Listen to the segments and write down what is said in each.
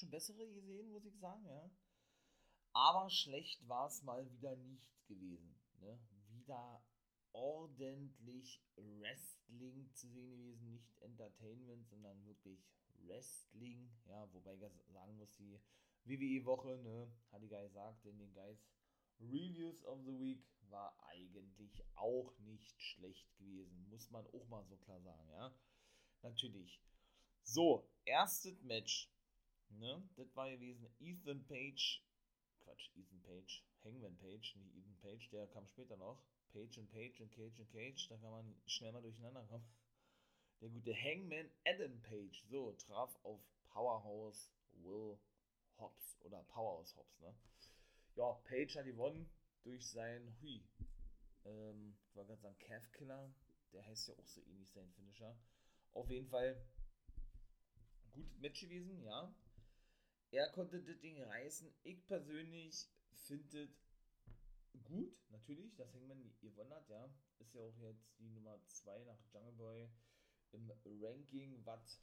Schon bessere gesehen, muss ich sagen, ja. Aber schlecht war es mal wieder nicht gewesen. Ne? Wieder ordentlich Wrestling zu sehen gewesen. Nicht Entertainment, sondern wirklich Wrestling. Ja, wobei ich sagen muss, die WWE-Woche, ne, hatte ich ja gesagt, in den Guys Reviews of the Week war eigentlich auch nicht schlecht gewesen. Muss man auch mal so klar sagen, ja. Natürlich. So, erstes Match. Ne, das war gewesen Ethan Page. Quatsch, Ethan Page. Hangman Page, nicht Ethan Page, der kam später noch. Page und Page und Cage und Cage, da kann man schnell mal durcheinander kommen. Der gute Hangman Adam Page, so, traf auf Powerhouse Will Hobbs oder Powerhouse Hobbs, ne? Ja, Page hat gewonnen durch sein, hui, ähm, ich wollte gerade sagen Calf Killer, der heißt ja auch so ähnlich sein Finisher. Auf jeden Fall gutes Match gewesen, ja. Er konnte das Ding reißen. Ich persönlich finde gut, natürlich, dass Hangman gewonnen hat, ja. Ist ja auch jetzt die Nummer 2 nach Jungle Boy im Ranking, was,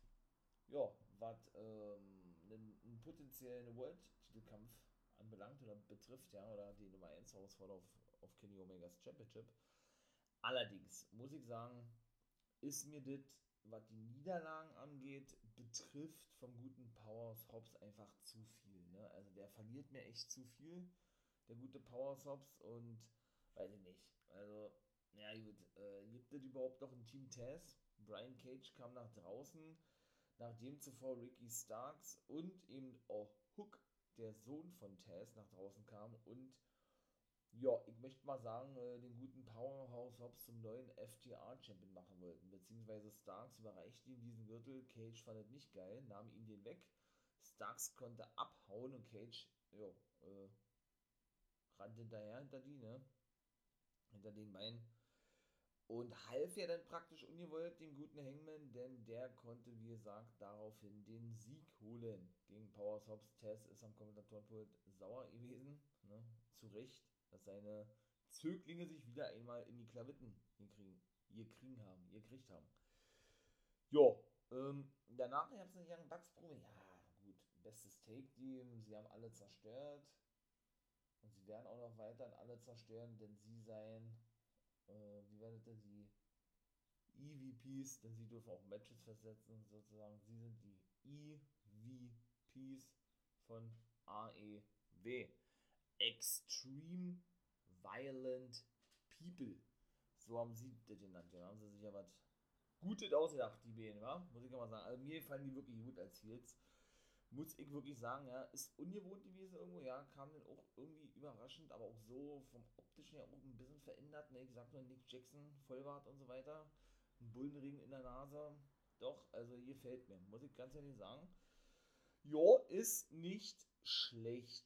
ja, was ähm, einen, einen potenziellen World-Titelkampf anbelangt oder betrifft, ja, oder die Nummer 1 Herausforderung auf, auf Kenny Omegas Championship. Allerdings muss ich sagen, ist mir das, was die Niederlagen angeht, betrifft vom guten Powers Hobbs einfach zu viel. Ne? Also der verliert mir echt zu viel, der gute Powers Hobbs und weiß ich nicht. Also, ja gut, äh, gibt es überhaupt noch ein Team Taz? Brian Cage kam nach draußen, nachdem zuvor Ricky Starks und eben auch Hook, der Sohn von Taz, nach draußen kam und ja, ich möchte mal sagen, äh, den guten Powerhouse Hobbs zum neuen FTR-Champion machen wollten. Beziehungsweise Starks überreichte ihm diesen Gürtel. Cage fand es nicht geil, nahm ihn den weg. Starks konnte abhauen und Cage, ja, äh, rannte hinterher hinter die, ne? Hinter den Beinen. Und half ja dann praktisch ungewollt dem guten Hangman, denn der konnte, wie gesagt, daraufhin den Sieg holen gegen Powers Hobbs. Tess ist am Kommentatorenpult sauer gewesen, ne? Zu Recht dass seine Zöglinge sich wieder einmal in die Klavitten gekriegen, gekriegen haben, gekriegt haben. Jo, ähm, danach gab es eine Young Bucks Probe. Ja, gut, bestes Take-Team, sie haben alle zerstört. Und sie werden auch noch weiter alle zerstören, denn sie seien, äh, wie werdet ihr sie? EVPs, denn sie dürfen auch Matches versetzen, sozusagen. Sie sind die EVPs von AEW. Extreme Violent People. So haben sie das genannt. Da haben sie sich ja was Gutes ausgedacht, die Bären, wa? Muss ich mal sagen. Also mir fallen die wirklich gut als Heels. Muss ich wirklich sagen, ja. Ist ungewohnt gewesen irgendwo, ja. Kam dann auch irgendwie überraschend, aber auch so vom optischen her auch ein bisschen verändert. Ne? Ich sag nur Nick Jackson, Vollbart und so weiter. Ein Bullenring in der Nase. Doch, also hier fällt mir. Muss ich ganz ehrlich sagen. Jo, ist nicht schlecht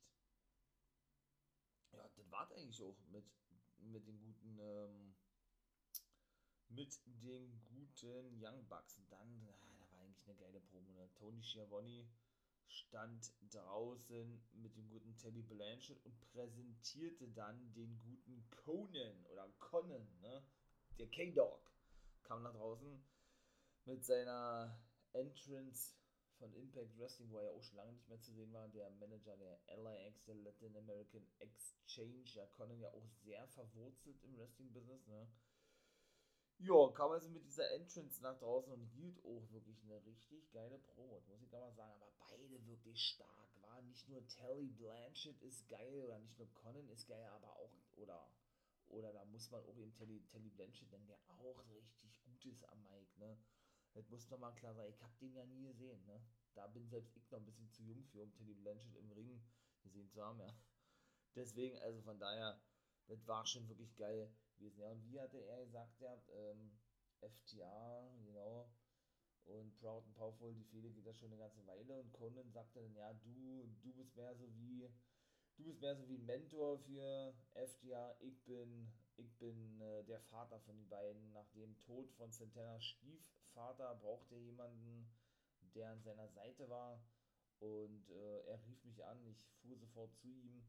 ja, das war eigentlich auch mit, mit den guten, ähm, mit den guten Young Bucks. Und dann, ah, da war eigentlich eine geile Promo. Ne? Tony Schiavone stand draußen mit dem guten Teddy Blanchard und präsentierte dann den guten Conan oder Conan, ne? Der K-Dog kam nach draußen mit seiner Entrance von Impact Wrestling, wo er ja auch schon lange nicht mehr zu sehen war, der Manager der LAX, der Latin American Exchange, ja, Conan ja auch sehr verwurzelt im Wrestling-Business, ne? Ja, kam also mit dieser Entrance nach draußen und hielt auch wirklich eine richtig geile Promo, muss ich gar mal sagen. Aber beide wirklich stark. War nicht nur Telly Blanchett ist geil oder nicht nur Conan ist geil, aber auch, oder, oder da muss man auch eben Telly, Telly Blanchett nennen, der auch richtig gut ist am Mike, ne? Das muss man mal klar sagen. Ich hab den ja nie gesehen, ne? Da bin selbst ich noch ein bisschen zu jung für, um Telly Blanchett im Ring gesehen zu haben, ja. Deswegen, also von daher, das war schon wirklich geil gewesen. Ja, und wie hatte er gesagt, ja, ähm, FTA, genau, und Proud and Powerful, die Fehde geht da schon eine ganze Weile und Conan sagte dann, ja, du, du bist mehr so wie, du bist mehr so wie ein Mentor für FTA, ich bin, ich bin äh, der Vater von den beiden. Nach dem Tod von Santanas Stiefvater brauchte jemanden, der an seiner Seite war und äh, er rief mich an, ich fuhr sofort zu ihm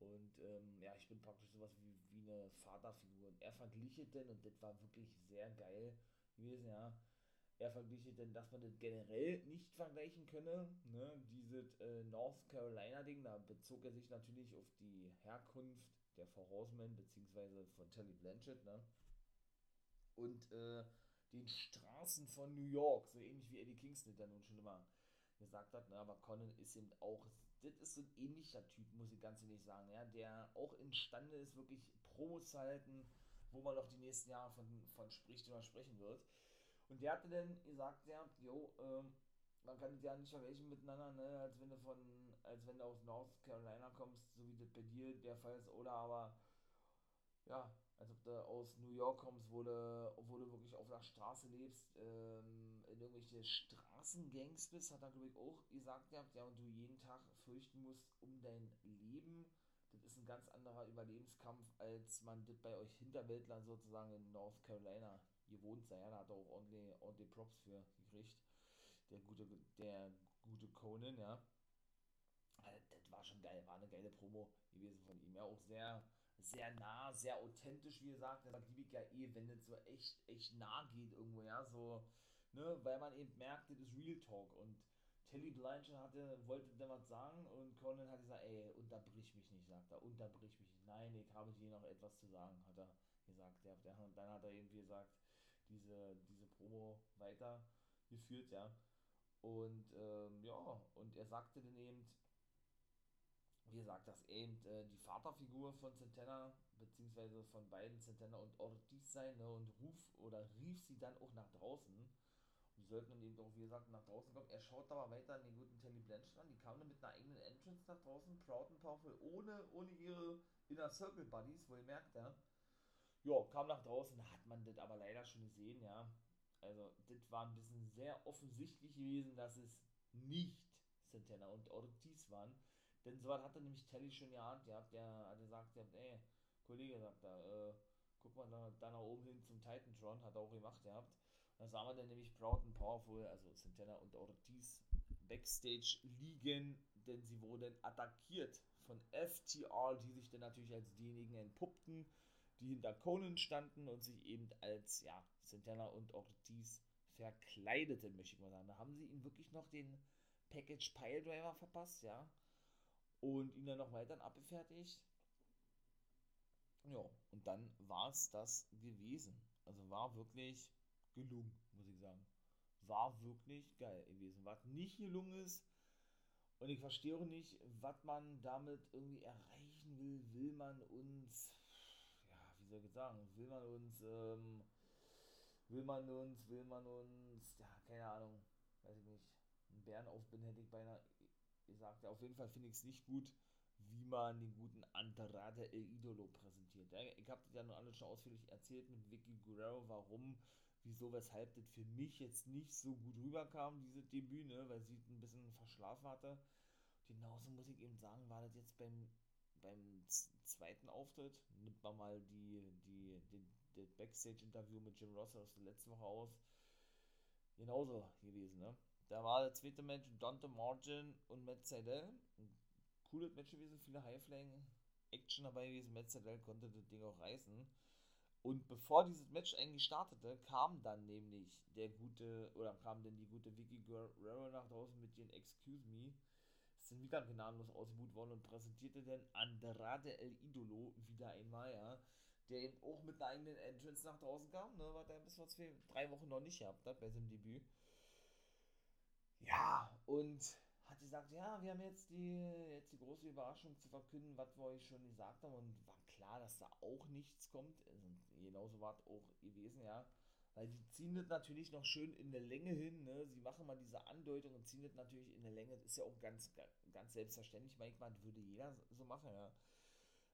und ähm, ja, ich bin praktisch sowas wie, wie eine Vaterfigur. Und er verglich denn, und das war wirklich sehr geil gewesen, ja. Er verglich denn, dass man das generell nicht vergleichen könne. Ne? Dieses äh, North Carolina-Ding, da bezog er sich natürlich auf die Herkunft der Frau Horseman, beziehungsweise von Telly Blanchett, ne? Und äh, den Straßen von New York, so ähnlich wie Eddie Kingston dann nun schon immer gesagt hat, ne? aber Conan ist eben auch das ist so ein ähnlicher Typ, muss ich ganz ehrlich sagen, ja, der auch imstande ist, wirklich Promos zu halten, wo man noch die nächsten Jahre von, von spricht oder sprechen wird. Und der hatte dann gesagt, ja, jo, ähm, man kann ja nicht vergleichen miteinander, ne, als wenn du von, als wenn du aus North Carolina kommst, so wie das bei dir der Fall ist, oder aber, ja, als ob du aus New York kommst, wo du, wo du wirklich auf der Straße lebst, ähm, in irgendwelche Straßengangs bist, hat er, glaube ich, auch gesagt gehabt, ja, und du jeden Tag fürchten musst um dein Leben. Das ist ein ganz anderer Überlebenskampf, als man das bei euch Hinterwäldlern sozusagen in North Carolina gewohnt sei. Ja, da hat er auch ordentlich, ordentlich Props für gekriegt. Der gute, der gute Conan, ja. Also, das war schon geil, war eine geile Promo gewesen von ihm. Ja, auch sehr sehr nah, sehr authentisch, wie gesagt. Liebe ich ja eh, wenn es so echt, echt nah geht irgendwo, ja, so, ne, weil man eben merkt, das ist Real Talk und Telly Blanchard hatte, wollte dann was sagen und Conan hat gesagt, ey, unterbrich mich nicht, sagt er, unterbrich mich nicht. Nein, ich habe dir noch etwas zu sagen, hat er gesagt. Ja, der, dann hat er irgendwie gesagt, diese, diese Promo weitergeführt, ja. Und ähm, ja, und er sagte dann eben, wie gesagt, dass eben äh, die Vaterfigur von Santana, beziehungsweise von beiden Santana und Ortiz sein, ne, und ruf oder rief sie dann auch nach draußen. Und die sollten dann eben auch, wie gesagt, nach draußen kommen. Er schaut aber weiter an den guten Telly Blanchard an. Die kamen dann mit einer eigenen Entrance nach draußen, Proud and Powerful, ohne, ohne ihre Inner Circle Buddies, wo ihr merkt, ja. Ja, kam nach draußen, hat man das aber leider schon gesehen, ja. Also, das war ein bisschen sehr offensichtlich gewesen, dass es nicht Santana und Ortiz waren denn so hat er nämlich Telly schon geahnt, der hat gesagt, ja, ey, Kollege, sagt er, äh, guck mal da, da nach oben hin zum Titantron, hat er auch gemacht gehabt. Da sah man dann nämlich Proud and Powerful, also Santana und Ortiz, Backstage liegen, denn sie wurden attackiert von FTR, die sich dann natürlich als diejenigen entpuppten, die hinter Conan standen und sich eben als, ja, Santana und Ortiz verkleideten, möchte ich mal sagen. Da haben sie ihn wirklich noch den Package Pile Driver verpasst, ja und ihn dann noch weiter abgefertigt. Ja, und dann war es das gewesen. Also war wirklich gelungen, muss ich sagen. War wirklich geil gewesen. Was nicht gelungen ist, und ich verstehe auch nicht, was man damit irgendwie erreichen will. Will man uns, ja, wie soll ich sagen, will man uns, ähm, will man uns, will man uns, ja, keine Ahnung, weiß ich nicht, einen Bären aufbinden hätte ich beinahe gesagt, auf jeden Fall finde ich es nicht gut, wie man den guten Andrade El Idolo präsentiert. Ich habe ja noch alles schon ausführlich erzählt mit Vicky Guerrero, warum, wieso, weshalb das für mich jetzt nicht so gut rüberkam, diese Debüt, ne, weil sie ein bisschen verschlafen hatte. Genauso muss ich eben sagen, war das jetzt beim, beim zweiten Auftritt, nimmt man mal die, die, die, das Backstage-Interview mit Jim Ross aus der letzten Woche aus, genauso gewesen, ne? Da war der zweite Match Dante Margin und Matt Seidel. Ein cooles Match gewesen, viele Highflying Action dabei gewesen. Matt Seidel konnte das Ding auch reißen. Und bevor dieses Match eigentlich startete, kam dann nämlich der gute, oder kam denn die gute Vicky Guerrero nach draußen mit ihren Excuse Me, sind wieder gnadenlos ausgebucht worden und präsentierte dann Andrade El Idolo wieder einmal, ja, der eben auch mit einer eigenen Entrance nach draußen kam, ne, was er bis vor zwei, drei Wochen noch nicht gehabt hat bei seinem Debüt. Ja, und hat gesagt, ja, wir haben jetzt die, jetzt die große Überraschung zu verkünden, was wir euch schon gesagt haben und war klar, dass da auch nichts kommt. Also, genauso war es auch gewesen, ja. Weil die ziehen das natürlich noch schön in der Länge hin, ne? Sie machen mal diese Andeutung und ziehen das natürlich in der Länge. Das ist ja auch ganz, ganz selbstverständlich, manchmal würde jeder so machen, ja.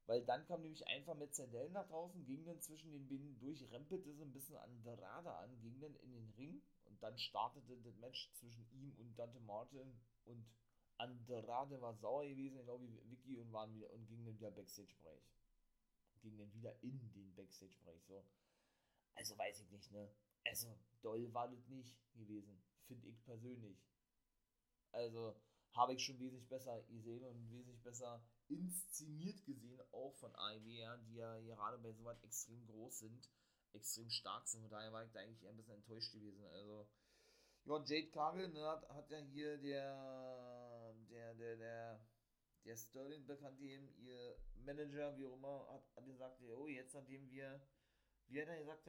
Weil dann kam nämlich einfach mit Zerdell nach draußen, ging dann zwischen den Binden durch, rempelte so ein bisschen Andrade an, ging dann in den Ring dann startete das Match zwischen ihm und Dante Martin und Andrade war sauer gewesen, genau wie Vicky und waren wieder und ging dann wieder Backstage-Bereich. Ging dann wieder in den Backstage-Bereich. So. Also weiß ich nicht, ne? Also, doll war das nicht gewesen, finde ich persönlich. Also, habe ich schon wesentlich besser gesehen und wesentlich besser inszeniert gesehen, auch von AEW, die ja gerade bei so was extrem groß sind, extrem stark sind. Von daher war ich da eigentlich ein bisschen enttäuscht gewesen. Also, ja, Jade Cargill ne, hat, hat ja hier der, der, der, der, der Sterling bekannt dem ihr Manager, wie auch immer, hat, hat gesagt, oh, jetzt nachdem wir, wie hat er gesagt,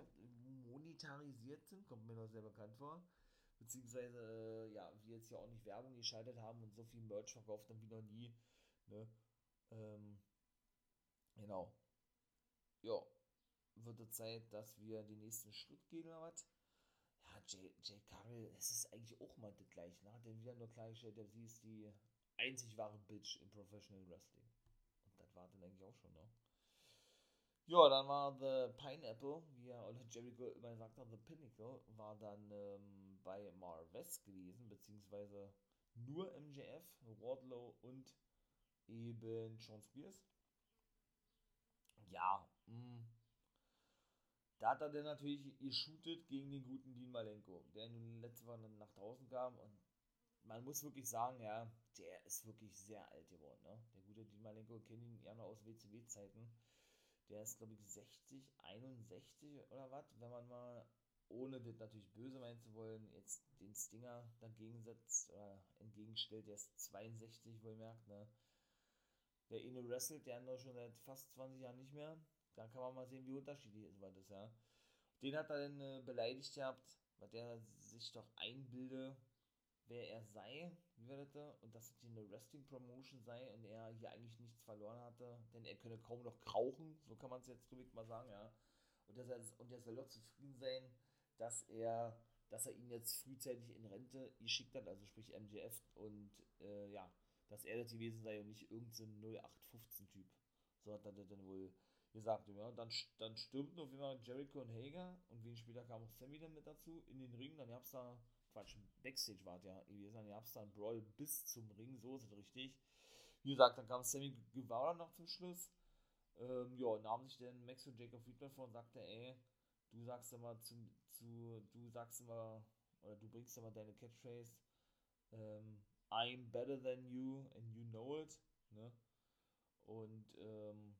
monetarisiert sind, kommt mir noch sehr bekannt vor. Beziehungsweise, äh, ja, wir jetzt ja auch nicht Werbung geschaltet haben und so viel Merch verkauft haben wie noch nie. Ne? Ähm, genau. Ja, wird es Zeit, dass wir den nächsten Schritt gehen oder was? Ja, Jay, Jay es ist eigentlich auch mal das gleiche. Ne? Hat er wieder nur klargestellt, der sie ist die einzig wahre Bitch im Professional Wrestling. Und das war dann eigentlich auch schon, ne? Ja, dann war The Pineapple, wie er oder Jericho immer hat, The Pinnacle, war dann ähm, bei Mar West gewesen, beziehungsweise nur MJF, Wardlow und eben Sean Spears. Ja, mh. Da hat er dann natürlich geshootet gegen den guten Dean Malenko, der nun letzte Woche nach draußen kam und man muss wirklich sagen, ja, der ist wirklich sehr alt geworden, ne? Der gute Dean Malenko, kennen ihn ja noch aus WCW-Zeiten der ist, glaube ich, 60, 61 oder was, wenn man mal, ohne das natürlich böse meinen zu wollen, jetzt den Stinger dagegen setzt oder entgegenstellt, der ist 62, wohlmerkt, ne? Der eine wrestelt, der andere schon seit fast 20 Jahren nicht mehr. Da kann man mal sehen, wie unterschiedlich es das ist, ja. Den hat er dann äh, beleidigt gehabt, weil der sich doch einbilde, wer er sei, wie war das da? Und dass es eine Wrestling-Promotion sei und er hier eigentlich nichts verloren hatte, denn er könne kaum noch krauchen, so kann man es jetzt drüber mal sagen, ja. Und, dass er, und er soll doch zufrieden sein, dass er, dass er ihn jetzt frühzeitig in Rente geschickt hat, also sprich MJF, und äh, ja, dass er das gewesen sei und nicht irgendein 0815-Typ. So hat er das dann wohl gesagt. Ja. Dann, dann stürmten auf jeden Jericho und Hager und wenig später kam auch Sammy dann mit dazu in den Ring. Dann gab es da Quatsch, Backstage war ja gewesen. Dann gab es dann Brawl bis zum Ring, so ist es richtig. Wie gesagt, dann kam Sammy Guevara noch zum Schluss. Ähm, ja, nahm sich dann Max und Jacob Friedman vor und sagte, ey, du sagst immer zu, zu, du sagst immer, oder du bringst immer deine Catchphrase, ähm, I'm better than you and you know it, ne? Und, ähm,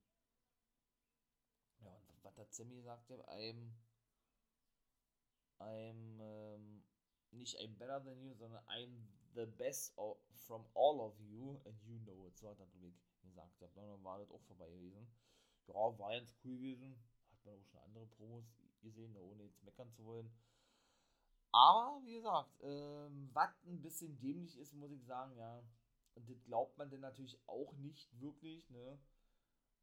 was hat Sammy gesagt? I'm, I'm, ähm, nicht I'm better than you, sondern I'm the best of, from all of you and you know it. So hat er gesagt. Ja, dann war das auch vorbei gewesen. Ja, war ganz cool gewesen. Hat man auch schon andere Promos gesehen, ohne jetzt meckern zu wollen. Aber wie gesagt, ähm, was ein bisschen dämlich ist, muss ich sagen, ja. Und das glaubt man denn natürlich auch nicht wirklich, ne?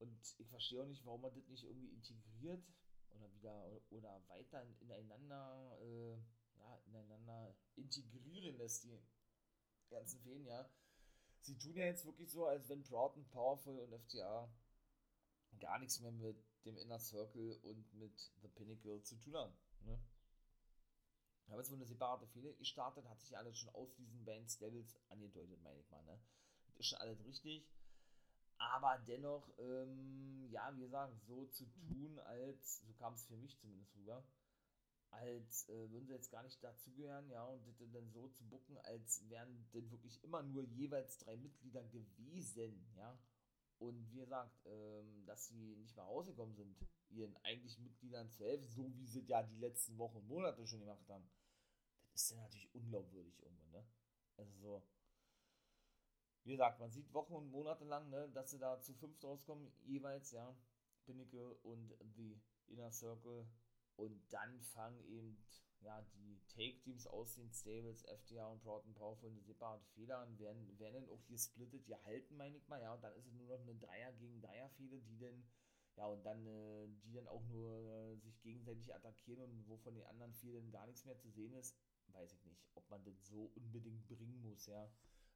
Und ich verstehe auch nicht, warum man das nicht irgendwie integriert oder wieder oder, weiter ineinander äh, ja, ineinander integrieren lässt, die ganzen Feen, ja. Sie tun ja jetzt wirklich so, als wenn Broughton, Powerful und FTA gar nichts mehr mit dem Inner Circle und mit The Pinnacle zu tun haben. Ne? Aber jetzt wurde eine separate Fehler gestartet, hat sich alles schon aus diesen Bands Devils angedeutet, meine ich mal. Ne? Das ist schon alles richtig. Aber dennoch, ähm, ja, wie gesagt, so zu tun, als, so kam es für mich zumindest rüber, als äh, würden sie jetzt gar nicht dazugehören, ja, und das dann so zu bucken, als wären denn wirklich immer nur jeweils drei Mitglieder gewesen, ja, Und wie gesagt, ähm, dass sie nicht mehr rausgekommen sind, ihren eigentlichen Mitgliedern zu helfen, so wie sie ja die letzten Wochen und Monate schon gemacht haben, das ist ja natürlich unglaubwürdig irgendwo, ne? Also so, wie gesagt, man sieht Wochen und Monate lang, ne, dass sie da zu fünft rauskommen, jeweils, ja, Pinnacle und The Inner Circle. Und dann fangen eben ja, die Take-Teams aus den Stables, FTA und and Powerful, eine separate Fehler an, werden, werden dann auch hier splittet, gehalten, meine ich mal, ja, und dann ist es nur noch eine Dreier gegen Dreier-Fehde, die dann, ja, und dann, äh, die dann auch nur äh, sich gegenseitig attackieren und wo von den anderen Fehlen gar nichts mehr zu sehen ist, weiß ich nicht, ob man das so unbedingt bringen muss, ja.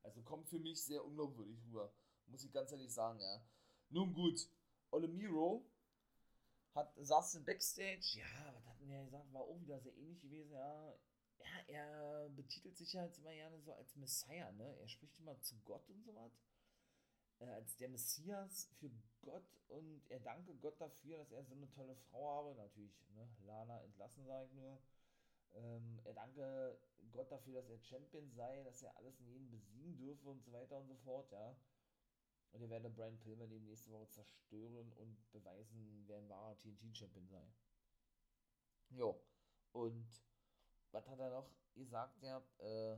Also kommt für mich sehr unglaubwürdig rüber, muss ich ganz ehrlich sagen, ja. Nun gut, Ole Miro hat, saß im Backstage, ja, was hat denn der gesagt, war auch wieder sehr ähnlich gewesen, ja. Ja, er betitelt sich ja jetzt immer gerne so als Messiah, ne? Er spricht immer zu Gott und so was. Äh, als der Messias für Gott und er danke Gott dafür, dass er so eine tolle Frau habe. Natürlich, ne? Lana entlassen, sage ich nur. Ähm, er danke Gott dafür, dass er Champion sei, dass er alles in jeden besiegen dürfe und so weiter und so fort, ja. Und er werde Brian Pillman eben nächste Woche zerstören und beweisen, wer ein wahrer TNT-Champion sei. Jo. Und was hat er noch gesagt? Ja, äh,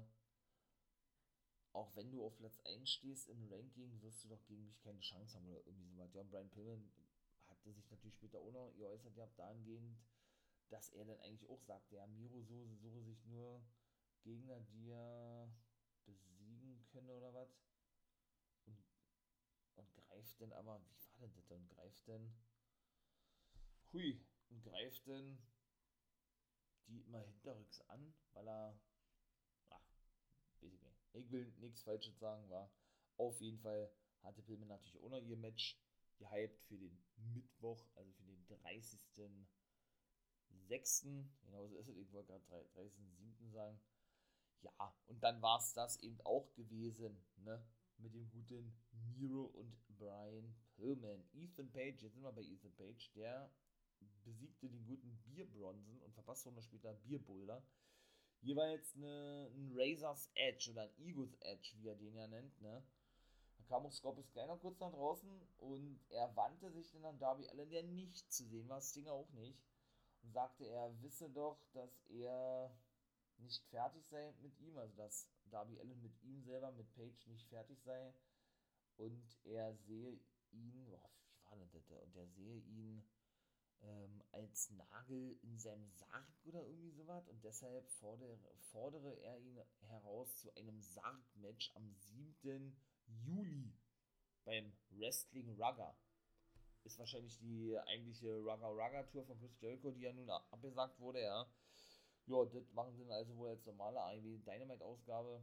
auch wenn du auf Platz 1 stehst im Ranking, wirst du doch gegen mich keine Chance haben oder irgendwie sowas. Ja, Brian Pillman hatte sich natürlich später auch noch geäußert, ja, dahingehend, dass er dann eigentlich auch sagte, ja, Miro suche sich nur Gegner, die er besiegen könne oder was und greift denn aber, wie war denn das und greift denn, hui, und greift denn die immer hinterrücks an, weil er, ah, weiß ich will nichts Falsches sagen, war auf jeden Fall hatte Pillman natürlich auch noch ihr Match gehypt für den Mittwoch, also für den 30.06. Genau so ist es, ich wollte gerade 30.07. sagen. Ja, und dann war es das eben auch gewesen, ne? mit dem guten Miro und Brian Pillman. Ethan Page, jetzt sind wir bei Ethan Page, der besiegte den guten Bierbronzen und verpasste noch später Bierboulder. Jeweils eine, ein Razor's Edge oder ein Eagle's Edge, wie er den ja nennt, ne? Da kam auch Scorpius Kleiner kurz nach draußen und er wandte sich dann an Darby Allen, der nicht zu sehen war, Stinger auch nicht, sagte, er wisse doch, dass er nicht fertig sei mit ihm, also dass Darby Allen mit ihm selber, mit Page nicht fertig sei und er sehe ihn, boah, wie war denn das, und er sehe ihn ähm, als Nagel in seinem Sarg oder irgendwie sowas und deshalb fordere, fordere er ihn heraus zu einem Sarg-Match am 7. Juli beim Wrestling Rugger. Ist wahrscheinlich die eigentliche Rugger Rugger Tour von Chris Jericho, die ja nun abgesagt wurde, ja. Ja, das machen sie dann also wohl als normale AEW Dynamite-Ausgabe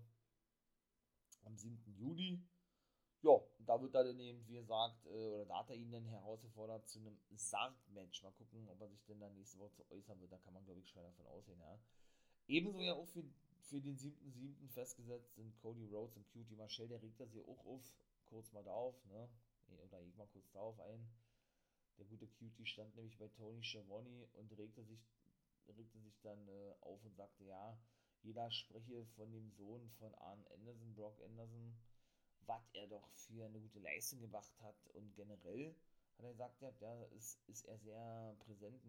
am 7. Juli. Ja, da wird dann eben, wie gesagt, äh, oder da hat er ihn dann herausgefordert zu einem Sarg-Match. Mal gucken, ob er sich denn dann nächste Woche zu äußern wird. Da kann man, glaube ich, schwer davon ausgehen, ja. Ebenso ja auch für, für den 7.7. festgesetzt sind Cody Rhodes und Cutie Marshall. Der regt das hier auch auf, kurz mal drauf, ne? Oder ich mal kurz darauf ein. Der gute Cutie stand nämlich bei Tony Schiavone und regte sich regte sich dann äh, auf und sagte, ja, jeder spreche von dem Sohn von Arn Anderson, Brock Anderson, was er doch für eine gute Leistung gebracht hat. Und generell hat er gesagt, ja, ist, ist er sehr präsent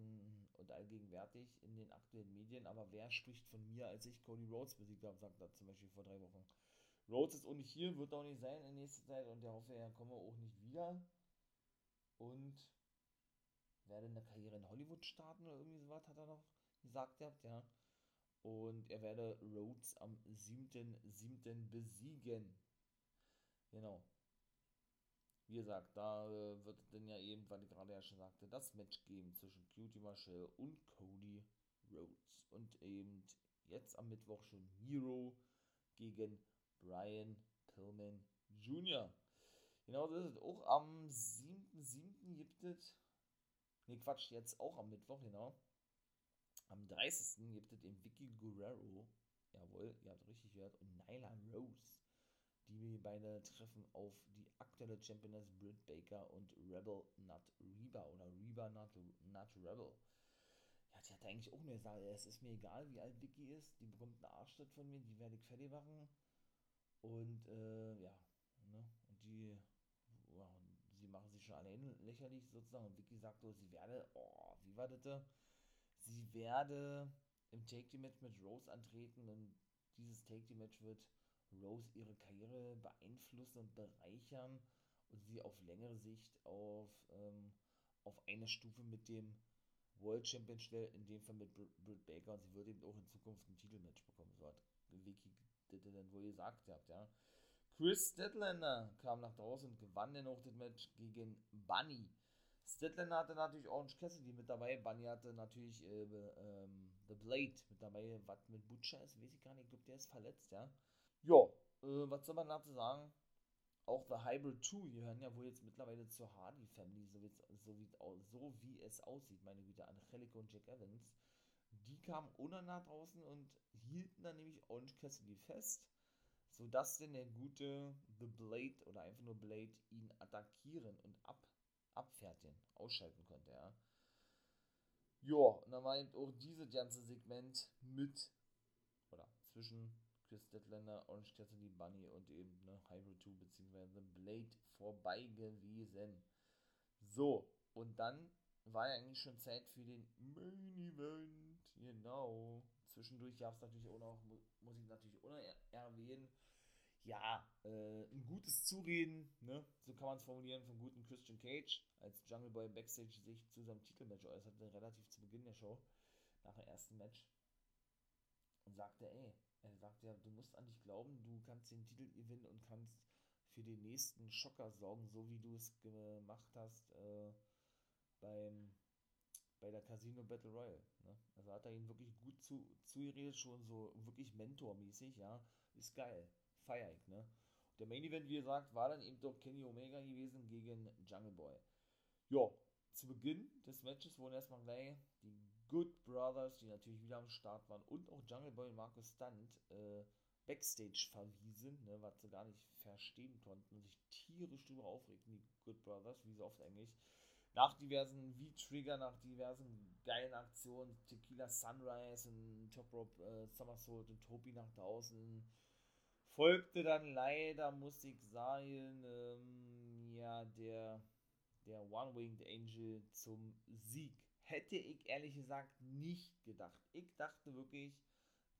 und allgegenwärtig in den aktuellen Medien, aber wer spricht von mir, als ich Cody Rhodes besiegt habe, sagt er zum Beispiel vor drei Wochen. Rhodes ist auch nicht hier, wird auch nicht sein in nächster Zeit und er hoffe, er komme auch nicht wieder. Und werde eine Karriere in Hollywood starten oder irgendwie sowas, hat er noch gesagt habt, ja. Und er werde Rhodes am 7.7. besiegen. Genau. Wie gesagt, da äh, wird denn ja eben, weil ich gerade ja schon sagte, das Match geben zwischen Cutie Marshall und Cody Rhodes. Und eben jetzt am Mittwoch schon Hero gegen Brian Pillman Jr. Genau so ist. Auch am 7.7. gibt es. Ne, Quatsch, jetzt auch am Mittwoch, genau. Am 30. gibt es den Vicky Guerrero, jawohl, ihr habt richtig gehört, und Nyla Rose, die beide treffen auf die aktuelle Championess Britt Baker und Rebel Nut Reba oder Reba Nut, Nut Rebel. Ja, die hat eigentlich auch nur gesagt, es ist mir egal, wie alt Vicky ist, die bekommt einen Arschtritt von mir, die werde ich fertig machen. Und äh, ja, ne, und die, machen sich schon alleine lächerlich sozusagen. Und Vicky sagt, oh, sie werde, oh, wie war das? Sie werde im Take-Team-Match mit Rose antreten und dieses Take-Team-Match wird Rose ihre Karriere beeinflussen und bereichern und sie auf längere Sicht auf, ähm, auf eine Stufe mit dem World Champion stellen, in dem Fall mit Britt Baker und sie würde eben auch in Zukunft ein Titelmatch bekommen. So hat Vicky das dann wohl gesagt habt, ja. Chris Statlander kam nach draußen und gewann das Match gegen Bunny. Statlander hatte natürlich Orange Cassidy mit dabei. Bunny hatte natürlich äh, ähm, The Blade mit dabei. Was mit Butcher ist, weiß ich gar nicht. Ich glaube, der ist verletzt, ja. Ja, äh, was soll man dazu sagen? Auch The Hybrid 2 gehören ja wohl jetzt mittlerweile zur Hardy Family, so, so, wie, so wie es aussieht, meine Güte, Angelica und Jack Evans. Die kamen ohne nach draußen und hielten dann nämlich Orange Cassidy fest, sodass denn der gute The Blade oder einfach nur Blade ihn attackieren und ab, abfertigen, ausschalten konnte, ja. Ja, und dann war eben auch dieses ganze Segment mit, oder zwischen Chris Statlander, Orange Cassidy, Bunny und eben ne, Hybrid 2 bzw. Blade vorbei gewesen. So, und dann war ja eigentlich schon Zeit für den Main Event. Genau. Zwischendurch gab es natürlich auch noch, muss ich natürlich auch noch erwähnen, ja, äh, ein gutes Zureden, ne? so kann man es formulieren, vom guten Christian Cage, als Jungle Boy Backstage sich zu seinem Titelmatch äußerte, relativ zu Beginn der Show, nach dem ersten Match, und sagte, ey, er sagt ja, du musst an dich glauben, du kannst den Titel gewinnen und kannst für den nächsten Schocker sorgen, so wie du es gemacht hast äh, beim, bei der Casino Battle Royale. Ne? Also hat er ihn wirklich gut zu, zugeredet, schon so wirklich mentormäßig, ja. Ist geil. Feier ich, ne? Der Main Event, wie gesagt, war dann eben doch Kenny Omega gewesen gegen Jungle Boy. Ja, zu Beginn des Matches wurden erstmal gleich die Good Brothers, die natürlich wieder am Start waren, und auch Jungle Boy und Markus Stunt äh, Backstage verwiesen, ne, was sie gar nicht verstehen konnten und sich tierisch drüber aufregten, die Good Brothers, wie so oft eigentlich. Nach diversen V-Trigger, nach diversen geilen Aktionen, Tequila Sunrise und Top Rope äh, Somersault und Topi nach draußen, folgte dann leider, muss ich sagen, ähm, ja, der, der One-Winged Angel zum Sieg hätte ich ehrlich gesagt nicht gedacht. Ich dachte wirklich,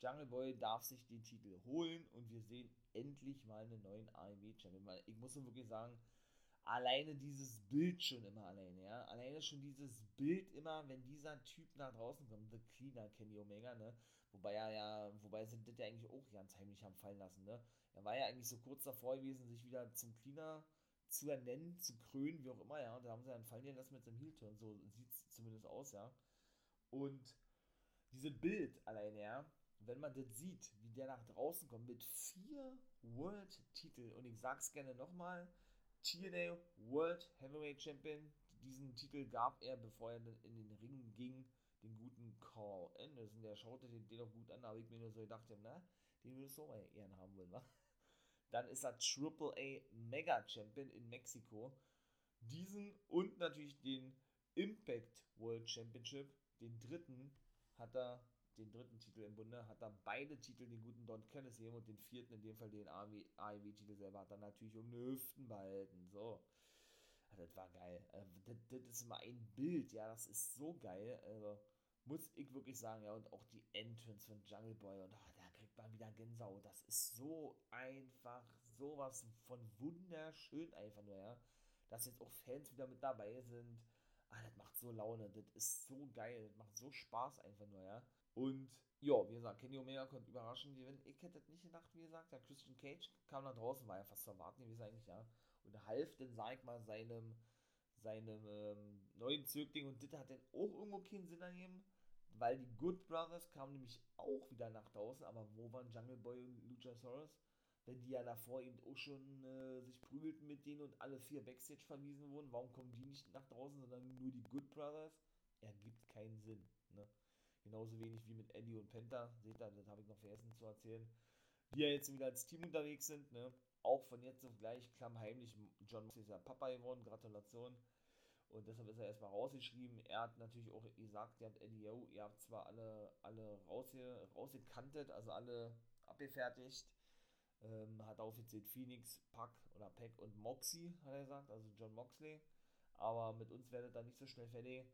Jungle Boy darf sich den Titel holen und wir sehen endlich mal einen neuen AEW-Champion. Ich muss wirklich sagen, alleine dieses Bild schon immer alleine, ja. Alleine schon dieses Bild immer, wenn dieser Typ nach draußen kommt, The Cleaner Kenny Omega, ne. Wobei er ja, wobei sie das ja eigentlich auch ganz heimlich haben fallen lassen, ne. Er war ja eigentlich so kurz davor gewesen, sich wieder zum Cleaner zu ernennen, zu krönen, wie auch immer, ja. Und da haben sie dann fallen lassen mit dem Heel-Turn, so sieht es zumindest aus, ja. Und dieses Bild alleine, ja, wenn man das sieht, wie der nach draußen kommt mit vier World-Titeln, und ich sag's gerne nochmal, TNA World Heavyweight Champion, diesen Titel gab er, bevor er in den Ring ging, den guten Carl Anderson, der schaute den, den auch gut an, da habe ich mir nur so gedacht, na, den würdest du auch mal ehren haben wollen, wa? Dann ist er Triple A Mega Champion in Mexiko. Diesen und natürlich den Impact World Championship, den dritten, hat er, den dritten Titel im Bunde, hat er beide Titel, den guten Don Callis und den vierten, in dem Fall den AEW-Titel selber, hat er natürlich um die Hüften behalten. So. das war geil. Äh, das, ist mal ein Bild, ja, das ist so geil. Also, muss ich wirklich sagen, ja, und auch die Entrance von Jungle Boy und oh, da kriegt man wieder Gänsehaut. Das ist so einfach, sowas von wunderschön einfach nur, ja. Dass jetzt auch Fans wieder mit dabei sind. Ah, das macht so Laune, das ist so geil, das macht so Spaß einfach nur, ja. Und ja, wie gesagt, Kenny Omega konnte überraschen gewinnen. Ich hätte das nicht gedacht, wie gesagt. Der Christian Cage kam nach draußen, war ja fast zu erwarten, wie es eigentlich, ja. Und half dann, sag ich mal, seinem, seinem ähm, neuen Zögling. Und das hat dann auch irgendwo keinen Sinn ergeben weil die Good Brothers kamen nämlich auch wieder nach draußen, aber wo waren Jungle Boy und Luchasaurus? Wenn die ja davor eben auch schon äh, sich prügelten mit denen und alle vier Backstage verwiesen wurden, warum kommen die nicht nach draußen, sondern nur die Good Brothers? Ergibt keinen Sinn. Ne? Genauso wenig wie mit Eddie und Penta. Seht ihr, das habe ich noch vergessen zu erzählen. Die ja jetzt wieder als Team unterwegs sind. Ne? Auch von jetzt auf gleich klammheimlich. John Moxley ist ja Papa geworden. Gratulation. Und deshalb ist er erstmal rausgeschrieben. Er hat natürlich auch gesagt, ihr habt yo, ihr habt zwar alle, alle rausge, rausgekantet, also alle abgefertigt. Ähm, hat aufgezählt Phoenix, Pack oder Pack und Moxie, hat er gesagt, also John Moxley. Aber mit uns werdet ihr nicht so schnell fertig.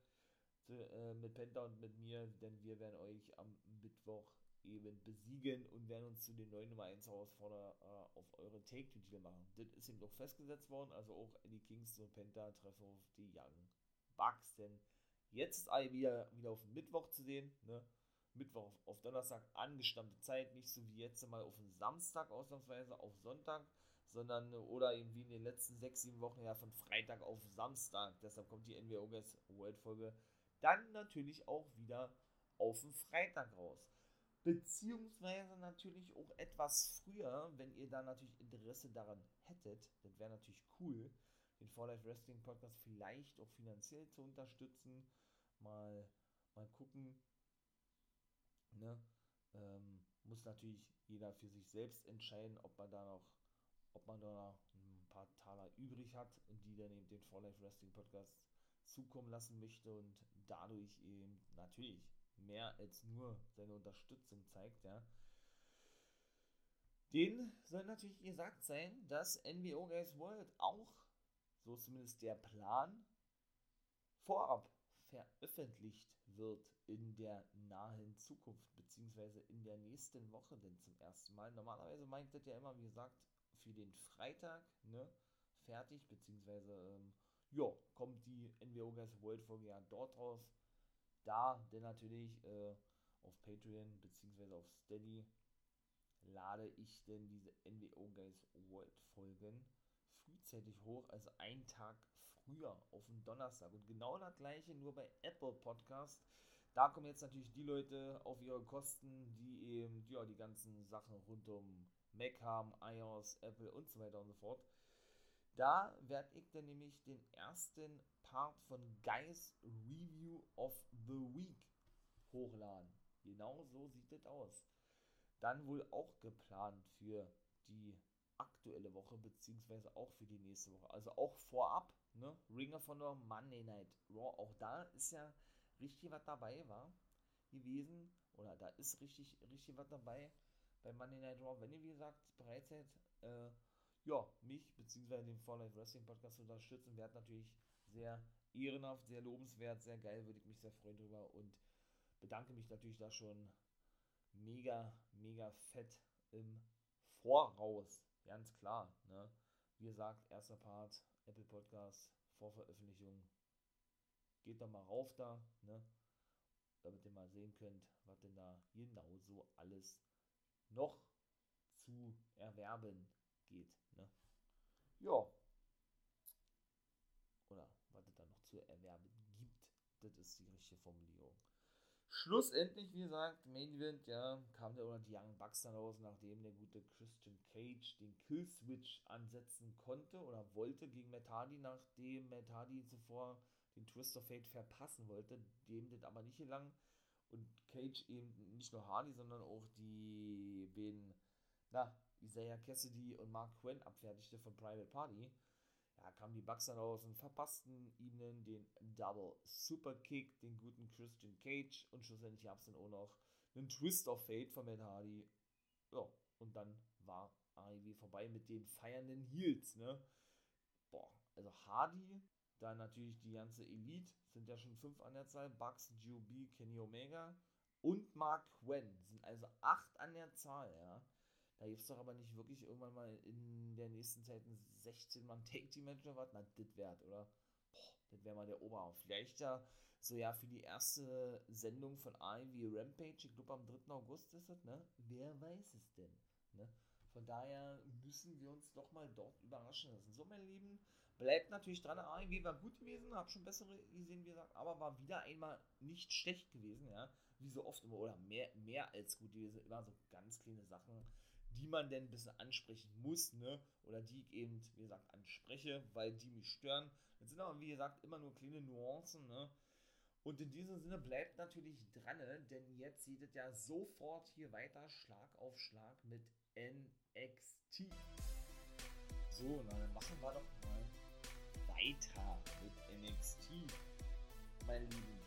Zu, äh, mit Penta und mit mir, denn wir werden euch am Mittwoch eben besiegen und werden uns zu den neuen Nummer 1 Herausforderer äh, auf eure Take-Titel machen. Das ist eben doch festgesetzt worden, also auch Eddie Kingston und Penta treffen auf die Young Bucks, denn jetzt ist alle wieder, wieder auf Mittwoch zu sehen, ne? Mittwoch auf, auf Donnerstag angestammte Zeit, nicht so wie jetzt mal auf den Samstag ausnahmsweise, auf Sonntag, sondern oder eben wie in den letzten sechs, sieben Wochen ja von Freitag auf Samstag. Deshalb kommt die NWO World Folge dann natürlich auch wieder auf den Freitag raus. Beziehungsweise natürlich auch etwas früher, wenn ihr da natürlich Interesse daran hättet. Das wäre natürlich cool, den For Life Wrestling Podcast vielleicht auch finanziell zu unterstützen. Mal, mal gucken, Ne? Ähm, muss natürlich jeder für sich selbst entscheiden, ob man da noch, ob man da noch ein paar Taler übrig hat und die dann eben den For Life Wrestling Podcast zukommen lassen möchte und dadurch eben natürlich mehr als nur seine Unterstützung zeigt, ja. Den soll natürlich gesagt sein, dass NWO Guys World auch, so zumindest der Plan, vorab veröffentlicht wird in der nahen Zukunft, beziehungsweise in der nächsten Woche, denn zum ersten Mal. Normalerweise meint das ja immer, wie gesagt, für den Freitag, ne, fertig, beziehungsweise, ähm, ja, kommt die NWO Guys World Folge ja dort raus. Da, denn natürlich äh, auf Patreon, beziehungsweise auf Steady, lade ich denn diese NWO Guys World Folgen frühzeitig hoch, also einen Tag früher, auf den Donnerstag. Und genau das gleiche nur bei Apple Podcast. Da kommen jetzt natürlich die Leute auf ihre Kosten, die eben ja, die ganzen Sachen rund um Mac haben, iOS, Apple und so weiter und so fort. Da werde ich dann nämlich den ersten Part von Guys Review of the Week hochladen. Genau so sieht es aus. Dann wohl auch geplant für die aktuelle Woche, beziehungsweise auch für die nächste Woche. Also auch vorab, ne? Ring of Honor Monday Night Raw. Auch da ist ja richtig was dabei, war gewesen. Oder da ist richtig, richtig was dabei bei Monday Night Raw. Wenn ihr, wie gesagt, bereit seid, äh, ja, mich beziehungsweise den For Life Wrestling Podcast unterstützen, wäre natürlich sehr ehrenhaft, sehr lobenswert, sehr geil, würde ich mich sehr freuen drüber und bedanke mich natürlich da schon mega, mega fett im Voraus. Ganz klar, ne? Wie gesagt, erster Part, Apple Podcast, Vorveröffentlichung. Geht doch mal rauf da, ne? Damit ihr mal sehen könnt, was denn da genau so alles noch zu erwerben geht, ne? Ja. Oder was es da noch zu erwerben gibt. Das ist die richtige Formulierung. Schlussendlich, wie gesagt, Main Event, ja, kam der oder die Young Bucks dann raus, nachdem der gute Christian Cage den Killswitch ansetzen konnte oder wollte gegen Matt Hardy, nachdem Matt Hardy zuvor den Twist of Fate verpassen wollte, dem das aber nicht gelang und Cage eben nicht nur Hardy, sondern auch die beiden, na, Isaiah Cassidy und Mark Quinn abfertigte von Private Party ja, kamen die Bucks dann raus und verpassten ihnen den Double Super Kick, den guten Christian Cage und schlussendlich gab es dann auch noch einen Twist of Fate von Matt Hardy. Ja, und dann war AEW vorbei mit den feiernden Heels, ne? Boah, also Hardy, dann natürlich die ganze Elite, sind ja schon fünf an der Zahl, Bucks, GOB, Kenny Omega und Mark Quinn, sind also acht an der Zahl, ja. Da gibt es doch aber nicht wirklich irgendwann mal in der nächsten Zeit ein 16-Mann Take-Team-Match oder was? Na, das wert, oder? Boah, das wäre mal der Oberhaum. Vielleicht ja so ja für die erste Sendung von AEW Rampage, ich glaube am 3. August ist das, ne? Wer weiß es denn? Ne? Von daher müssen wir uns doch mal dort überraschen lassen. So, meine Lieben, bleibt natürlich dran. AEW war gut gewesen, hab schon bessere gesehen, wie gesagt, aber war wieder einmal nicht schlecht gewesen, ja. Wie so oft immer, oder mehr, mehr als gut gewesen. Immer so ganz kleine Sachen die man denn ein bisschen ansprechen muss, ne? Oder die ich eben, wie gesagt, anspreche, weil die mich stören. Das sind aber, wie gesagt, immer nur kleine Nuancen, ne? Und in diesem Sinne bleibt natürlich dran, ne? denn jetzt sieht es ja sofort hier weiter Schlag auf Schlag mit NXT. So, na, dann machen wir doch mal weiter mit NXT, meine Lieben.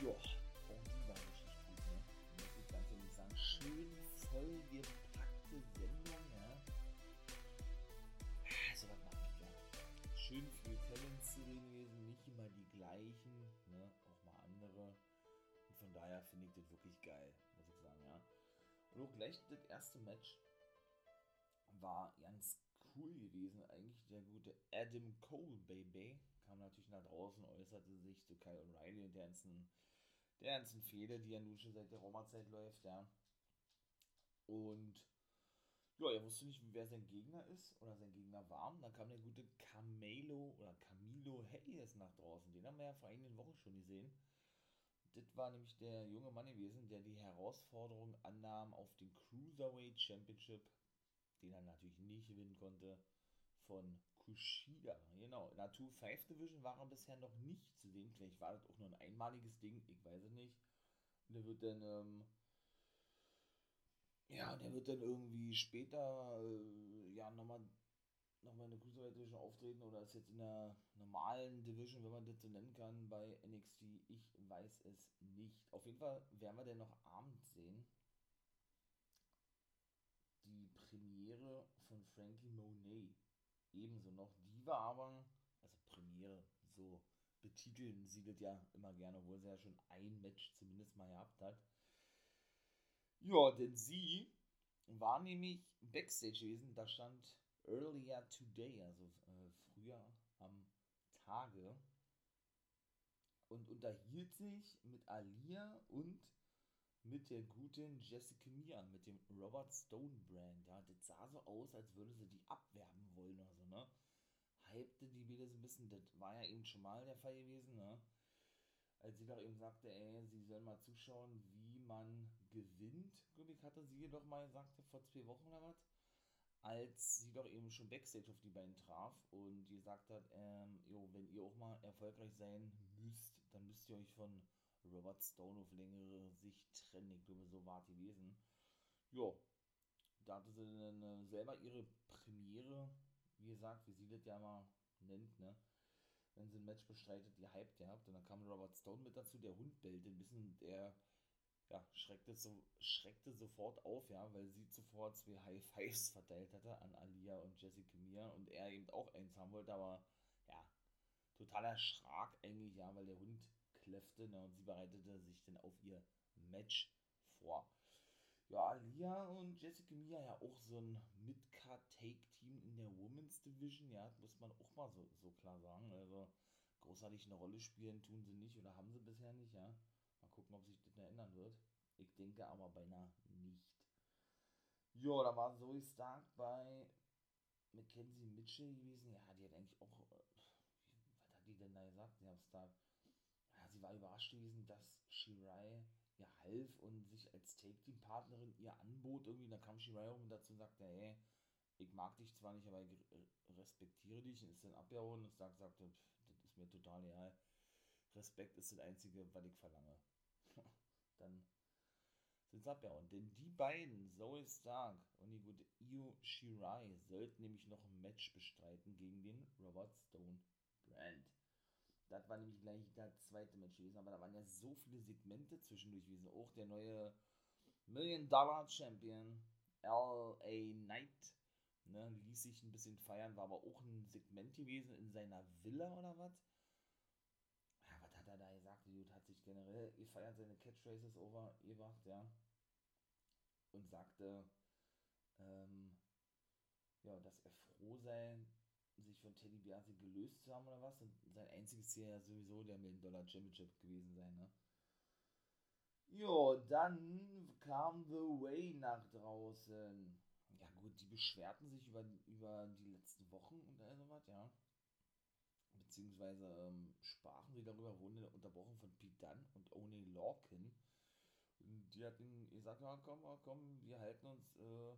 Joa, oh, die war richtig gut, ne? Muss ich ganz ehrlich sagen, schön voll gepackt daher finde ich das wirklich geil, muss ich sagen, ja. Und auch gleich das erste Match war ganz cool gewesen, eigentlich der gute Adam Cole, Baby, kam natürlich nach draußen, äußerte sich zu Kyle O'Reilly und der ganzen, der ganzen Fehde, die ja nun schon seit der Roma-Zeit läuft, ja. Und ja, er wusste nicht, wer sein Gegner ist oder sein Gegner war. dann kam der gute Camelo oder Camilo Hayes nach draußen. Den haben wir ja vor einigen Wochen schon gesehen. Das war nämlich der junge Mann gewesen, der die Herausforderung annahm auf den Cruiserweight Championship, den er natürlich nicht gewinnen konnte, von Kushida. Genau, in der 2-5 Division war er bisher noch nicht zu sehen. Vielleicht war das auch nur ein einmaliges Ding, ich weiß es nicht. Und er wird dann ähm, ja, der wird dann irgendwie später äh, ja nochmal noch mal in der Cruiserweight Division auftreten oder ist jetzt in der normalen Division, wenn man das so nennen kann, bei NXT. Ich weiß es nicht. Auf jeden Fall werden wir denn noch abends sehen. Die Premiere von Frankie Monet. Ebenso noch. Die war aber, also Premiere, so betiteln sie das ja immer gerne, obwohl sie ja schon ein Match zumindest mal gehabt hat. Ja, denn sie war nämlich Backstage gewesen, da stand earlier today, also äh, früher am Tage, und unterhielt sich mit Alia und mit der guten Jessica Mian, mit dem Robert Stone Brand. Ja, das sah so aus, als würde sie die abwerben wollen oder so, ne? Hypte die wieder so ein bisschen, das war ja eben schon mal der Fall gewesen, ne? als sie doch eben sagte, ey, sie sollen mal zuschauen, wie man gewinnt, glaube ich, hatte sie jedoch mal gesagt, vor zwei Wochen oder was, als sie doch eben schon Backstage auf die beiden traf und die gesagt hat, ähm, jo, wenn ihr auch mal erfolgreich sein müsst, dann müsst ihr euch von Robert Stone auf längere Sicht trennen. Ich glaube, so war es gewesen. Ja, da hatte sie dann äh, selber ihre Premiere, wie gesagt, wie sie das ja mal nennt, ne? wenn sie ein Match bestreitet, die hyped gehabt. Und dann kam Robert Stone mit dazu, der Hund bellte ein bisschen, der ja, schreckte, so, schreckte sofort auf, ja, weil sie zuvor zwei High Fives verteilt hatte an Alia und Jessica Mia und er eben auch eins haben wollte, aber ja, total erschrak eigentlich, ja, weil der Hund kläffte ne, und sie bereitete sich dann auf ihr Match vor. Ja, Alia und Jessica Mia ja auch so ein Mid-Card-Take-Team in der Women's Division, ja, muss man auch mal so, so klar sagen. Also großartig eine Rolle spielen tun sie nicht oder haben sie bisher nicht, ja. Mal gucken, ob sich das ändern wird. Ich denke aber beinahe nicht. Ja, da war Zoe Stark bei Mackenzie Mitchell gewesen. Ja, die hat eigentlich auch. Äh, was hat die denn da gesagt? Sie haben Stark. Ja, sie war überrascht gewesen, dass Shirai ihr half und sich als Take-Team-Partnerin ihr anbot. Irgendwie, da kam Shirai rum dazu und sagte, hey, ich mag dich zwar nicht, aber ich respektiere dich. Und ist dann abgehauen und sagt, sagte, das ist mir total egal. Respekt ist das Einzige, was ich verlange. dann sind sie abgehauen. Denn die beiden, Zoe Stark und die gute Io Shirai, sollten nämlich noch ein Match bestreiten gegen den Robert Stone Brand. Das war nämlich gleich das zweite Match gewesen, aber da waren ja so viele Segmente zwischendurch gewesen. Auch der neue Million Dollar Champion, L.A. Knight, ne, ließ sich ein bisschen feiern, war aber auch ein Segment gewesen in seiner Villa oder was. Ja, was hat er da gesagt? Die Dude hat sich generell gefeiert, seine Catchphrases over gebracht, ja. Und sagte, ähm, ja, dass er froh sei, sich von Teddy Biasi gelöst zu haben oder was. Und sein einziges Ziel ja sowieso der Million Dollar Championship gewesen sein, ne? Jo, dann kam The Way nach draußen. Ja gut, die beschwerten sich über, über die letzten Wochen und all sowas, ja. Beziehungsweise ähm, sprachen sie darüber, wurden unterbrochen von Pete Dunn und Oni Lorcan. Und die hatten gesagt, ja komm, komm, wir halten uns, äh,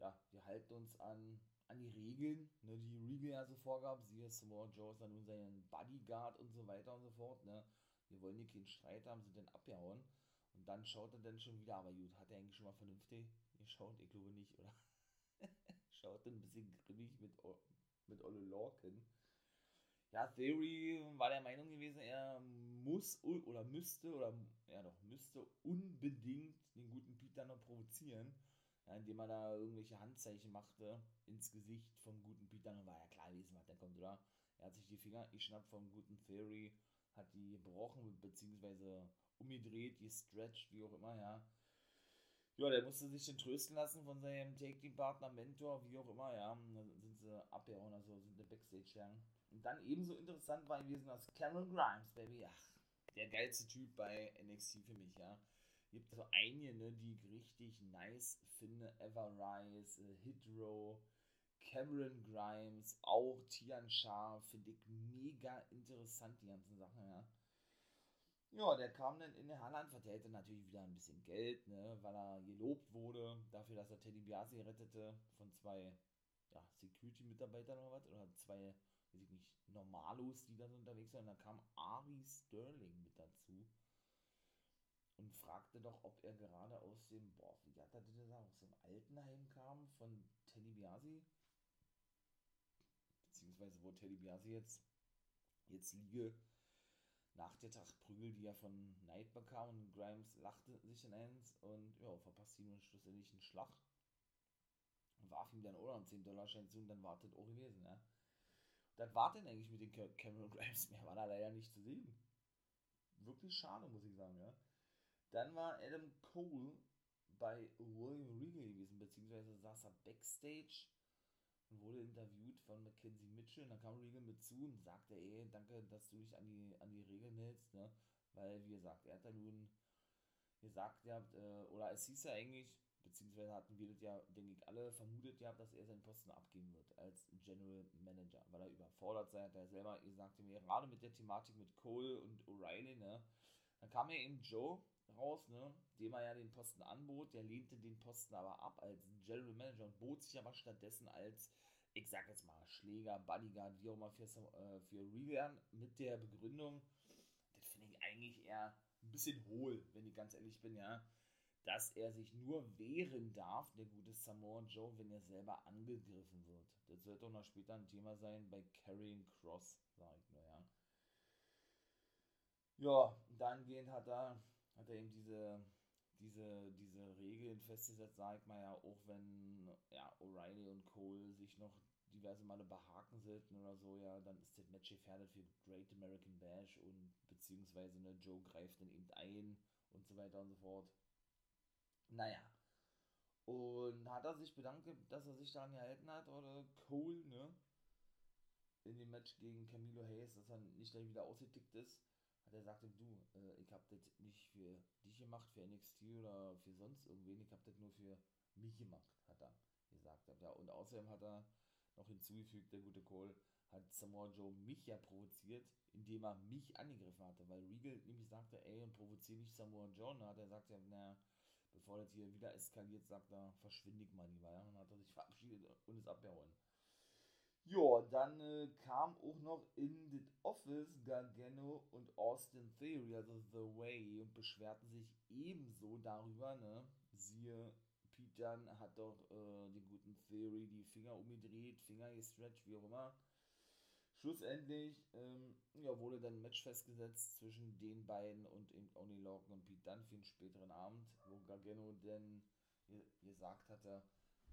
ja, wir halten uns an an die Regeln, ne, die Regal ja so vorgab, siehe Samoa Joe ist dann nun sein Bodyguard und so weiter und so fort, ne. Wir wollen hier keinen Streit haben, sind dann abgehauen. Und dann schaut er dann schon wieder, aber gut, hat er eigentlich schon mal vernünftig geschaut? Ich glaube nicht, oder? schaut dann ein bisschen grimmig mit, mit Olle Lorcan. Ja, Theory war der Meinung gewesen, er muss oder müsste oder ja doch, müsste unbedingt den guten Peter noch provozieren ja, indem er da irgendwelche Handzeichen machte ins Gesicht vom guten Peter. Dann war ja klar gewesen, was da kommt, oder? Er hat sich die Finger geschnappt vom guten Theory, hat die gebrochen, beziehungsweise umgedreht, gestretched, wie auch immer, ja. Ja, der musste sich den trösten lassen von seinem Take-Team-Partner, Mentor, wie auch immer, ja. Dann sind sie abgehauen, also sind der Backstage gegangen. Und dann ebenso interessant war gewesen, dass Cameron Grimes, Baby, ach, der geilste Typ bei NXT für mich, ja. Gibt so einige, ne, die ich richtig nice finde. Ever Rise, äh, Hit Row, Cameron Grimes, auch Tian Sha, finde ich mega interessant, die ganzen Sachen, ja. Ja, der kam dann in der Halle an, verteilte natürlich wieder ein bisschen Geld, ne, weil er gelobt wurde dafür, dass er Teddy Biasi rettete von zwei ja, Security-Mitarbeitern oder was, oder zwei, weiß ich nicht, Normalos, die dann unterwegs waren. Da kam Ari Sterling mit dazu und fragte doch, ob er gerade aus dem, boah, wie hat er das gesagt, aus dem Altenheim kam von Teddy Biasi. Beziehungsweise wo Teddy Biasi jetzt, jetzt liege nach der Tagprügel, die er von Knight bekam und Grimes lachte sich in eins und ja, verpasste ihm schlussendlich einen Schlag. Warf ihm dann auch einen 10-Dollar-Schein zu und dann wartet auch gewesen, ja. Das war denn eigentlich mit den Cameron Grimes, mehr war da leider nicht zu sehen. Wirklich schade, muss ich sagen, ja. Dann war Adam Cole bei William Regal gewesen, beziehungsweise saß er Backstage und wurde interviewt von Mackenzie Mitchell. Und dann kam Regal mit zu und sagte, ey, danke, dass du dich an die, an die Regeln hältst, ne? Weil, wie gesagt, er hat da nun gesagt, ja, äh, oder es hieß ja eigentlich, beziehungsweise hatten wir das ja, denke ich, alle vermutet ja, dass er seinen Posten abgeben wird als General Manager, weil er überfordert sei, hat er selber gesagt, gerade mit der Thematik mit Cole und O'Reilly, ne? Dann kam ja eben Joe raus, ne, dem er ja den Posten anbot. Der lehnte den Posten aber ab als General Manager und bot sich aber stattdessen als, ich sag jetzt mal, Schläger, Bodyguard, wie auch immer, für, äh, für Regan mit der Begründung, das finde ich eigentlich eher ein bisschen hohl, wenn ich ganz ehrlich bin, ja, dass er sich nur wehren darf, der gute Samoa Joe, wenn er selber angegriffen wird. Das wird doch noch später ein Thema sein bei Carrying Cross, sage ich nur, ja. Ja, dahingehend hat er hat er eben diese, diese, diese Regeln festgesetzt, sag ich mal ja, auch wenn ja, O'Reilly und Cole sich noch diverse Male behaken sollten oder so, ja, dann ist das Match gefährdet für Great American Bash und beziehungsweise ne, Joe greift dann eben ein und so weiter und so fort. Naja. Und hat er sich bedankt, dass er sich daran gehalten hat, oder Cole, ne? In dem Match gegen Camilo Hayes, dass er nicht gleich wieder ausgetickt ist hat er gesagt, du, äh, ich hab das nicht für dich gemacht, für NXT oder für sonst irgendwen, ich hab das nur für mich gemacht, hat er gesagt. Ja, und außerdem hat er noch hinzugefügt, der gute Cole, hat Samoa Joe mich ja provoziert, indem er mich angegriffen hatte, weil Regal nämlich sagte, ey, und provoziere nicht Samoa Joe, und hat er gesagt, ja, naja, bevor das hier wieder eskaliert, sagt er, verschwinde ich mal lieber, ja, und hat er sich verabschiedet und ist abgehauen. Ja, dann äh, kam auch noch in das Office Gargano und Austin Theory, also The Way, und beschwerten sich ebenso darüber, ne? Siehe, Pete Dunn hat doch äh, den guten Theory die Finger umgedreht, Finger gestretched, wie auch immer. Schlussendlich ähm, ja, wurde dann ein Match festgesetzt zwischen den beiden und eben Only Lorcan und Pete für den späteren Abend, wo Gargano dann gesagt hatte,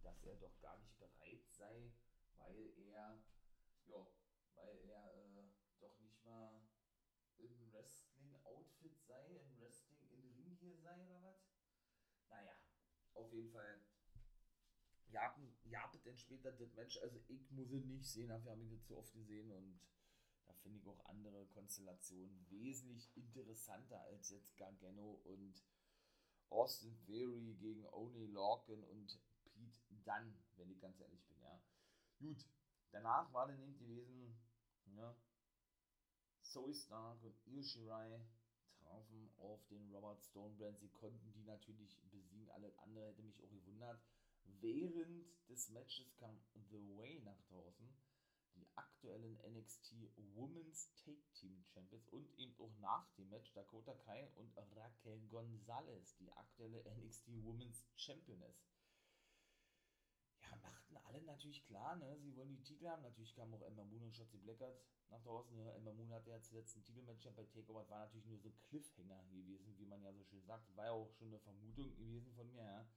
dass er doch gar nicht bereit sei, weil er, ja, weil er äh, doch nicht mal im Wrestling-Outfit sei, im Wrestling in Ring hier sei oder was? Naja, auf jeden Fall. Ja, ja, dann später das Match, also ich muss es nicht sehen, dafür habe ich das zu oft gesehen und da finde ich auch andere Konstellationen wesentlich interessanter als jetzt Gargano und Austin Theory gegen Oni Lorcan und Pete Dunn, wenn ich ganz ehrlich bin, ja. Gut, danach war dann eben gewesen, ja, Zoe Stark und Io trafen auf den Robert Stonebrand. Sie konnten die natürlich besiegen. Alles andere hätte mich auch gewundert. Während des Matches kam The Way nach draußen. Die aktuellen NXT Women's Take Team Champions und eben auch nach dem Match Dakota Kai und Raquel Gonzalez, die aktuelle NXT Women's Championess machten alle natürlich klar, ne? Sie wollen die Titel haben. Natürlich kamen auch Emma Moon und Shotzi Blackard nach draußen. Ne? Emma Moon hatte ja zuletzt ein Titelmatch bei Takeover. war natürlich nur so Cliffhanger gewesen, wie man ja so schön sagt. War ja auch schon eine Vermutung gewesen von mir, ja.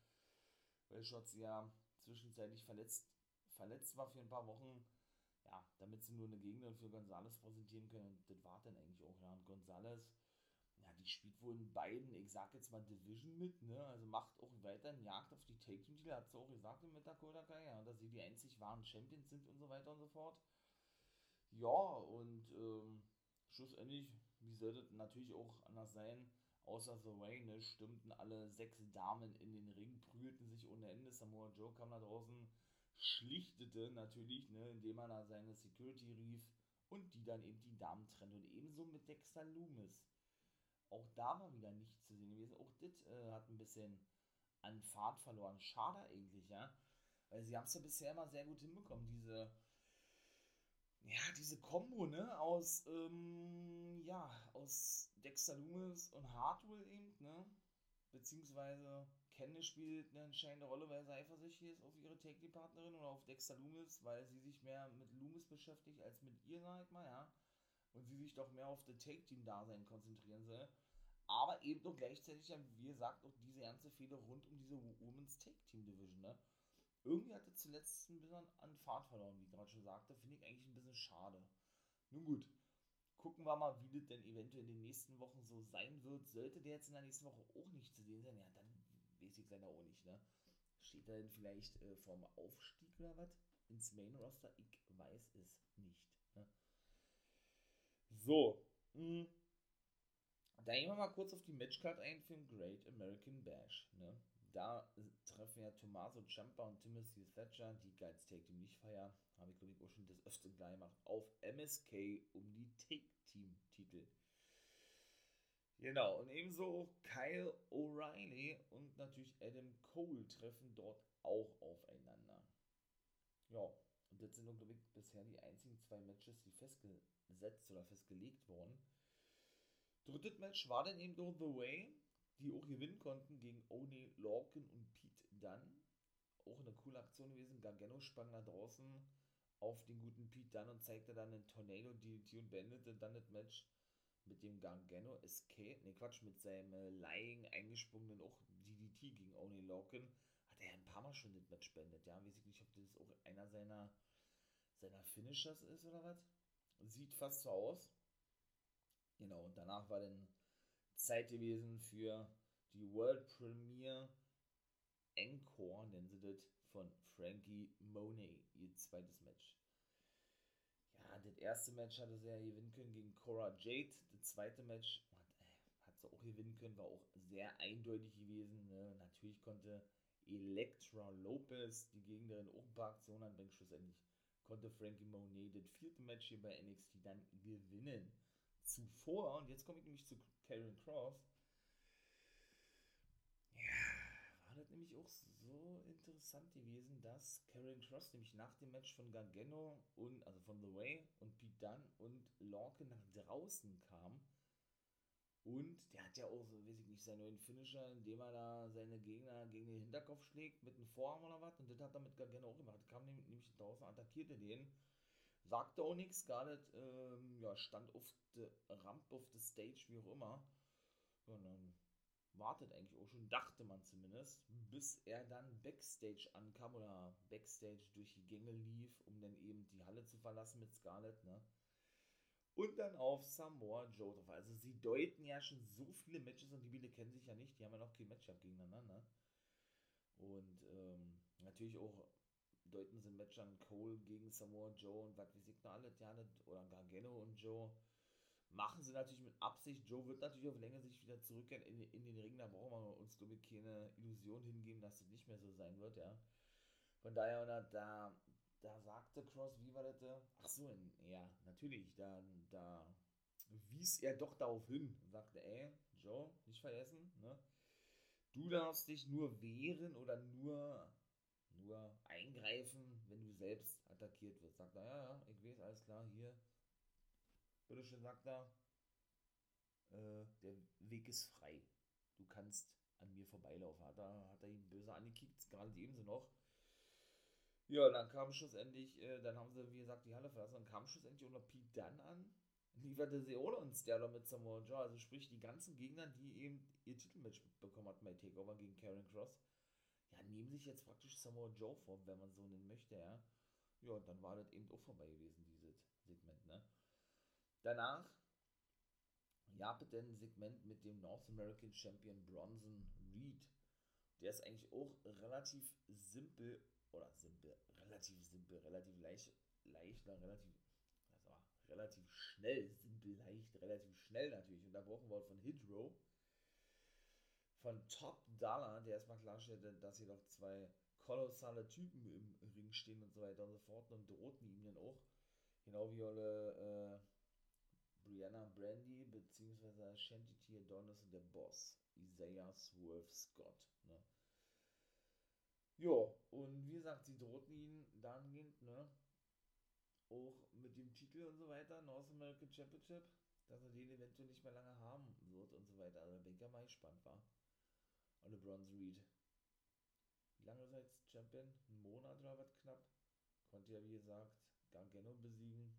Weil Shotzi ja zwischenzeitlich verletzt, verletzt war für ein paar Wochen. ja, damit sie nur eine Gegnerin für Gonzales präsentieren können. Und das war dann eigentlich auch, ja. Und Gonzales, ja, die spielt wohl in beiden, ich sag jetzt mal Division mit, ne? Also macht auch weiterhin Jagd auf die Take-Team-Titel, hat sie auch gesagt mit Dakota Kai, ja, dass sie die einzig wahren Champions sind und so weiter und so fort. Ja, und ähm, schlussendlich, wie sollte natürlich auch anders sein, außer The Way, ne, stimmten alle sechs Damen in den Ring, prügelten sich ohne Ende. Samoa Joe kam da draußen, schlichtete natürlich, ne, indem er da seine Security rief und die dann eben die Damen trennt. Und ebenso mit Dexter Loomis. Auch da war wieder nichts zu sehen gewesen. Auch das äh, hat ein bisschen an Fahrt verloren. Schade eigentlich, ja. Weil sie haben es ja bisher immer sehr gut hinbekommen, diese ja, diese Kombo, ne, aus, ähm, ja, aus Dexter Loomis und Hardwell eben, ne, beziehungsweise Candice spielt eine entscheidende Rolle, weil sie eifersüchtig ist auf ihre Take-Partnerin oder auf Dexter Loomis, weil sie sich mehr mit Loomis beschäftigt als mit ihr, sag ich mal, ja, und sie sich doch mehr auf das Take-Team-Dasein konzentrieren soll, aber eben doch gleichzeitig, wie gesagt, auch diese ganze Fehler rund um diese Women's Take-Team-Division, ne, irgendwie hat er zuletzt ein bisschen an Fahrt verloren, wie ich gerade schon sagte. Finde ich eigentlich ein bisschen schade. Nun gut, gucken wir mal, wie das denn eventuell in den nächsten Wochen so sein wird. Sollte der jetzt in der nächsten Woche auch nicht zu sehen sein, ja, dann weiß ich leider auch nicht, ne? Steht er denn vielleicht äh, vorm Aufstieg oder was? Ins Main Roster? Ich weiß es nicht. Ne? So. Hm. da gehen wir mal kurz auf die Matchcard ein für den Great American Bash. Ne? da treffen ja Tommaso Ciampa und Timothy Thatcher, die Guides Take Team nicht feiern, habe ich glaube ich auch schon das öfter gleich gemacht, auf MSK um die Take Team Titel. Genau, und ebenso Kyle O'Reilly und natürlich Adam Cole treffen dort auch aufeinander. Ja, und das sind, glaube ich, bisher die einzigen zwei Matches, die festgesetzt oder festgelegt wurden. Drittes Match war dann eben doch The Way die auch gewinnen konnten gegen Oni Lorcan und Pete Dunn. Auch eine coole Aktion gewesen. Gargano sprang da draußen auf den guten Pete Dunn und zeigte dann einen Tornado DDT und beendete dann das Match mit dem Gargano Escape, ne Quatsch, mit seinem äh, Lying eingesprungenen auch DDT gegen Oni Lorcan. Hat er ja ein paar Mal schon das Match beendet, ja, weiß ich nicht, ob das auch einer seiner, seiner Finishers ist oder was. Sieht fast so aus. Genau, und danach war dann Zeit gewesen für die World Premiere Encore, nennen sie das, von Frankie Monet, ihr zweites Match. Ja, das erste Match hatte sie ja gewinnen können gegen Cora Jade. Das zweite Match hat, äh, hat sie auch gewinnen können, war auch sehr eindeutig gewesen. Ne? Natürlich konnte Elektra Lopez die Gegnerin auch ein paar Aktionen anbringen. Schlussendlich konnte Frankie Monet das vierte Match hier bei NXT dann gewinnen. Zuvor, und jetzt komme ich nämlich zu Karen Cross. Ja, das nämlich auch so interessant gewesen, dass Karen Cross nämlich nach dem Match von Gargano und, also von The Way und Pete Dunne und Lorke nach draußen kam. Und der hat ja auch, so weiß ich nicht, seinen neuen Finisher, indem er da seine Gegner gegen den Hinterkopf schlägt mit einem Vorarm oder was. Und das hat er mit Gargano auch gemacht. Kam nämlich draußen, attackierte den Sagte auch nichts, Scarlett ähm, ja, stand auf der Rampe, auf der Stage, wie auch immer. Und dann wartet eigentlich auch schon, dachte man zumindest, bis er dann Backstage ankam oder Backstage durch die Gänge lief, um dann eben die Halle zu verlassen mit Scarlett, ne? Und dann auf Samoa Joe drauf. Also sie deuten ja schon so viele Matches und die Biele kennen sich ja nicht, die haben ja noch kein Matchup gegeneinander, ne? Und ähm, natürlich auch deuten sie ein Match an Cole gegen Samoa Joe und was weiß ich noch alle, oder Gargano und Joe. Machen sie natürlich mit Absicht. Joe wird natürlich auf längere Sicht wieder zurückkehren in, in den Ring. Da brauchen wir uns, glaube ich, keine Illusion hingeben, dass das nicht mehr so sein wird, ja. Von daher, oder, da, da sagte Cross, wie war das? Ach so, ja, natürlich, da, da wies er doch darauf hin und sagte, ey, Joe, nicht vergessen, ne? Du darfst dich nur wehren oder nur nur eingreifen, wenn du selbst attackiert wirst. Sagt er, ja, ja, ich weiß, alles klar, hier. Bitteschön, sagt er, äh, der Weg ist frei. Du kannst an mir vorbeilaufen. Hat er, hat er ihn böse angekickt, gerade ebenso noch. Ja, dann kam schlussendlich, äh, dann haben sie, wie gesagt, die Halle verlassen, dann kam schlussendlich noch Pete Dunn an, lieferte sie uns der da mit Samoa Joe, also sprich die ganzen Gegner, die eben ihr Titelmatch bekommen hatten bei Takeover gegen Karen Cross, ja, nehmen sich jetzt praktisch Samoa Joe vor, wenn man so nennen möchte, ja. Ja, und dann war das eben auch vorbei gewesen, dieses Segment, ne? Danach gab es ein Segment mit dem North American Champion Bronson Reed. Der ist eigentlich auch relativ simpel, oder simpel, relativ simpel, relativ leicht, leichter, relativ, also relativ schnell, simpel, leicht, relativ schnell natürlich, unterbrochen worden von Hydro. Von Top Dollar, der erstmal klarstellt, dass hier doch zwei kolossale Typen im Ring stehen und so weiter und so fort und drohten ihm dann auch, genau wie alle äh, Brianna Brandy beziehungsweise Shanty. Adonis und der Boss, Isaiah Swerve Scott. Ne? Jo, und wie gesagt, sie drohten ihn dahingehend, ne? Auch mit dem Titel und so weiter, North American Championship, dass er den eventuell nicht mehr lange haben wird und so weiter. Also, ja mal gespannt war. Und der Bronze Reed lange ist er jetzt Champion? Ein Monat oder was knapp. Konnte ja, wie gesagt, Gargano besiegen.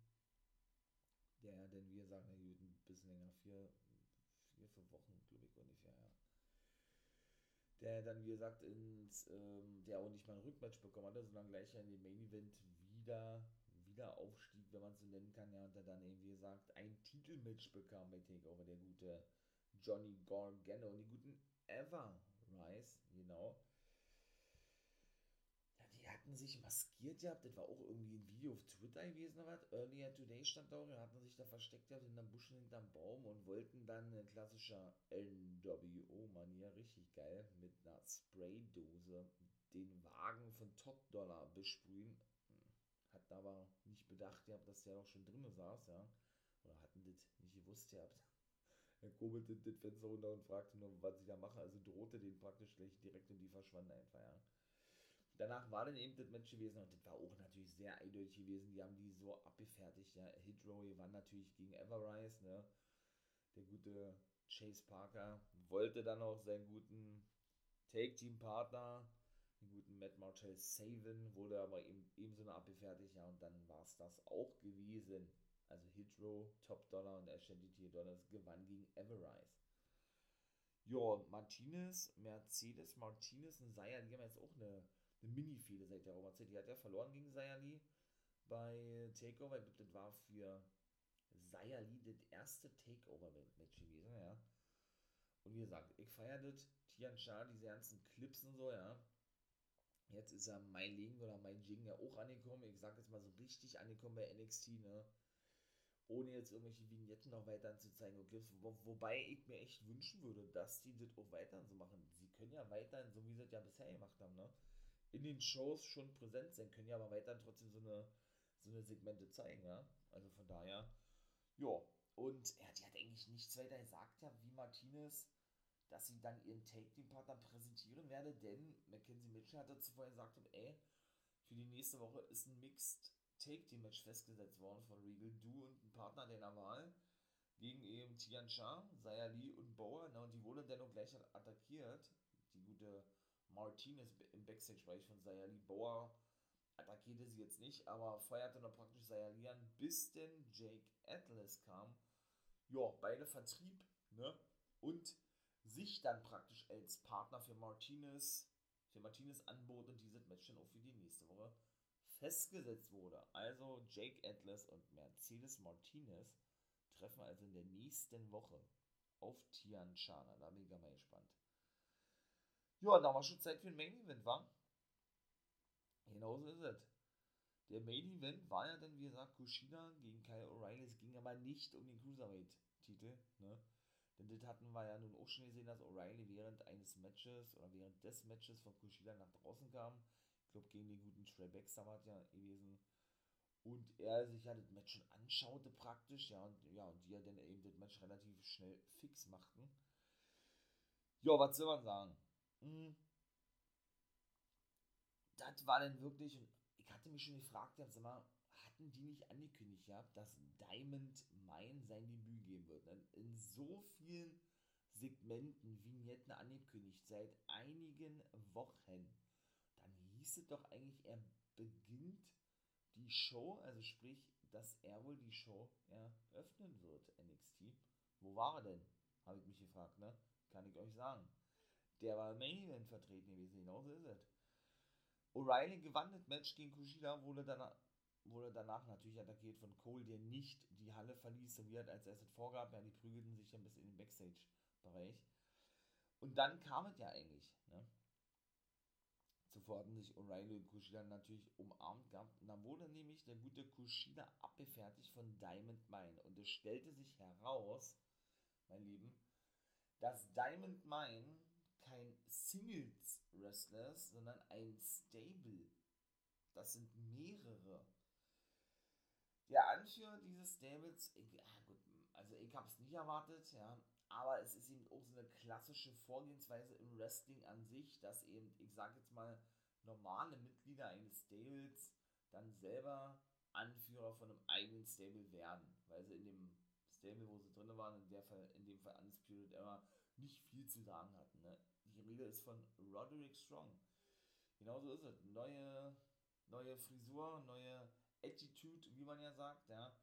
Ja dann, wie gesagt, na gut, ein bisschen länger, vier, vier, fünf Wochen, glaube ich, ungefähr, ja. Der dann, wie gesagt, ins, ähm, der auch nicht mal ein Rückmatch bekommen hatte, sondern gleich in dem Main Event wieder, wieder aufstieg, wenn man es so nennen kann, ja, und der dann eben, wie gesagt, ein Titelmatch bekam bei Takeover, der gute Johnny Gargano und die guten Ever Rice, genau hatten sich maskiert gehabt, das war auch irgendwie ein Video auf Twitter gewesen oder was, Earlier Today stand da hatten sich da versteckt gehabt hinterm Busch hinterm Baum und wollten dann in klassischer NWO-Manier, richtig geil, mit einer Spraydose den Wagen von Top Dollar besprühen. Hat aber nicht bedacht gehabt, dass der auch schon drin saß, ja. Oder hatten das nicht gewusst gehabt. Er kurbelte das Fenster runter und fragte nur, was ich da mache. Also drohte den praktisch gleich direkt und die verschwanden einfach, ja. Danach war dann eben das Match gewesen und das war auch natürlich sehr eindeutig gewesen. Die haben die so abgefertigt. Ja. Hit Row gewann natürlich gegen Everrise. Ne? Der gute Chase Parker wollte dann auch seinen guten Take-Team-Partner, den guten Matt Martell, saven, wurde aber eben, ebenso noch abgefertigt. Ja, und dann war es das auch gewesen. Also Hit Row, Top Dollar und Ashanti Dollars gewann gegen Everrise. Ja, Martinez, Mercedes Martinez und Seyer, die haben jetzt auch eine eine Mini-Fehde seit der Roma-Zeit. Die hat ja verloren gegen Sayali bei Takeover. Ich glaube, das war für Sayali das erste Takeover-Match gewesen, ja. Und wie gesagt, ich feiere das. Tian Sha, diese ganzen Clips und so, ja. Jetzt ist er mein Ling oder mein Jing ja auch angekommen. Ich sag jetzt mal so richtig angekommen bei NXT, ne? Ohne jetzt irgendwelche Vignetten noch weiter anzuzeigen und Clips. Wo, wobei ich mir echt wünschen würde, dass die das auch weiterhin so machen. Sie können ja weiterhin, so wie sie das ja bisher gemacht haben, ne? In den Shows schon präsent sein, können ja aber weiterhin trotzdem so eine, so eine Segmente zeigen, ja. Also von daher, ja. Und ja, die hat eigentlich nichts weiter gesagt, ja, wie Martinez, dass sie dann ihren Take-Team-Partner präsentieren werde, denn Mackenzie Mitchell hat dazu vorher gesagt, ey, für die nächste Woche ist ein Mixed Take-Team-Match festgesetzt worden von Regal, du und ein Partner deiner Wahl gegen eben Tian Sha, Saya Lee und Bauer, ne, und die wurde dennoch gleich attackiert, die gute Martinez im Backstage-Bereich von Sayali Bauer attackierte sie jetzt nicht, aber feuerte noch praktisch Sayali an, bis denn Jake Atlas kam. Ja, beide vertrieb, ne? Und sich dann praktisch als Partner für Martinez, für Martinez anbot und dieses Match dann auch für die nächste Woche festgesetzt wurde. Also Jake Atlas und Mercedes Martinez treffen also in der nächsten Woche auf Tian Chana. Da bin ich mal gespannt. Ja, da war schon Zeit für ein Main Event, war? Genauso ist es. Der Main Event war ja dann, wie gesagt, Kushida gegen Kyle O'Reilly. Es ging aber nicht um den Cruiserweight-Titel, ne? Denn das hatten wir ja nun auch schon gesehen, dass O'Reilly während eines Matches oder während des Matches von Kushida nach draußen kam. Ich glaube, gegen den guten Trey Baxter war ja gewesen. Und er sich ja das Match schon anschaute praktisch, ja, und, ja, und die ja dann eben das Match relativ schnell fix machten. Ja, was soll man sagen? Hm. Das war dann wirklich, ich hatte mich schon gefragt, sag mal, hatten die nicht angekündigt gehabt, dass Diamond Mine sein Debüt geben wird? In so vielen Segmenten, Vignetten angekündigt, seit einigen Wochen. Dann hieß es doch eigentlich, er beginnt die Show, also sprich, dass er wohl die Show eröffnen wird, NXT. Wo war er denn? Habe ich mich gefragt, ne? Kann ich euch sagen. Der war im Main Event vertreten gewesen, genauso ist es. O'Reilly gewann das Match gegen Kushida, wurde dann wurde danach natürlich attackiert von Cole, der nicht die Halle verließ, so wie er als erstes vorgab. Ja, die prügelten sich dann bis in den Backstage-Bereich. Und dann kam es ja eigentlich. Ne? Zuvor hatten sich O'Reilly und Kushida natürlich umarmt gehabt. Und dann wurde nämlich der gute Kushida abgefertigt von Diamond Mine. Und es stellte sich heraus, mein Lieben, dass Diamond Mine kein Singles-Wrestler sondern ein Stable. Das sind mehrere. Der Anführer dieses Stables, ja gut, also ich habe es nicht erwartet, ja, aber es ist eben auch so eine klassische Vorgehensweise im Wrestling an sich, dass eben, ich sage jetzt mal, normale Mitglieder eines Stables dann selber Anführer von einem eigenen Stable werden, weil sie in dem Stable, wo sie drin waren, in, der Fall, in dem Fall Undisputed Era, nicht viel zu sagen hatten. Ne? Die Rede ist von Roderick Strong. Genauso ist es. Neue, neue Frisur, neue Attitude, wie man ja sagt, ja.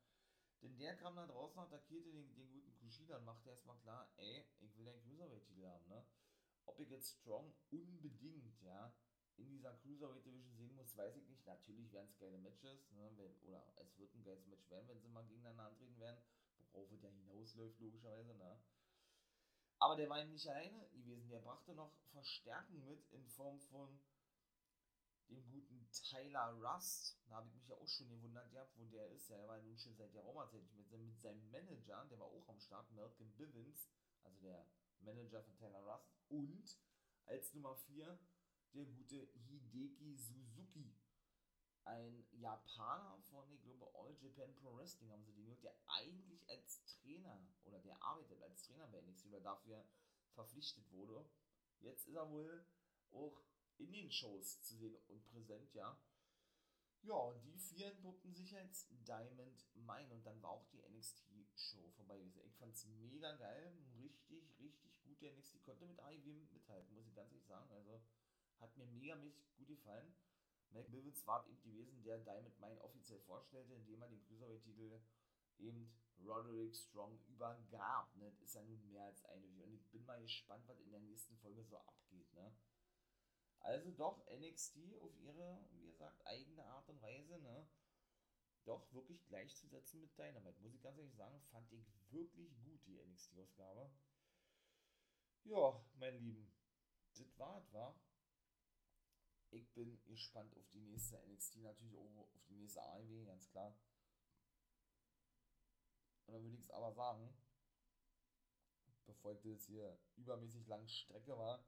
Denn der kam da draußen, attackierte den, den guten Kushida und machte erstmal klar, ey, ich will den Cruiserweight-Titel haben, ne? Ob ich jetzt Strong unbedingt, ja, in dieser Cruiserweight Division sehen muss, weiß ich nicht. Natürlich werden es geile Matches, ne? Oder es wird ein geiles Match werden, wenn sie mal gegeneinander antreten werden, worauf es ja hinausläuft, logischerweise, ne? Aber der war eben nicht alleine gewesen. Der brachte noch Verstärkung mit in Form von dem guten Tyler Rust. Da habe ich mich ja auch schon gewundert gehabt, wo der ist. Der war nun schon seit der Roma-Zeit mit, mit seinem Manager, der war auch am Start, Malcolm Bivens, also der Manager von Tyler Rust. Und als Nummer 4 der gute Hideki Suzuki. Ein Japaner von, ich glaube, All Japan Pro Wrestling haben sie den gehört, der eigentlich als Trainer oder der arbeitet als Trainer bei NXT oder dafür verpflichtet wurde. Jetzt ist er wohl auch in den Shows zu sehen und präsent, ja. Ja, und die vier entpuppten sich als Diamond Mine und dann war auch die NXT-Show vorbei. Ich fand es mega geil, richtig, richtig gut. Der NXT konnte mit AEW mithalten, muss ich ganz ehrlich sagen. Also hat mir mega mäßig gut gefallen. Mac Bivens war eben gewesen, der Diamond Mine offiziell vorstellte, indem er den Cruiserweight-Titel eben Roderick Strong übergab. Ne? Das ist ja nun mehr als eine. Und ich bin mal gespannt, was in der nächsten Folge so abgeht. Ne? Also doch NXT auf ihre, wie gesagt, eigene Art und Weise, ne? Doch wirklich gleichzusetzen mit Dynamite. Muss ich ganz ehrlich sagen, fand ich wirklich gut, die NXT-Ausgabe. Ja, mein Lieben, das war's, war ich bin gespannt auf die nächste NXT, natürlich auch auf die nächste AEW, ganz klar. Und dann würde ich es aber sagen, bevor ich das hier übermäßig lang Strecke war,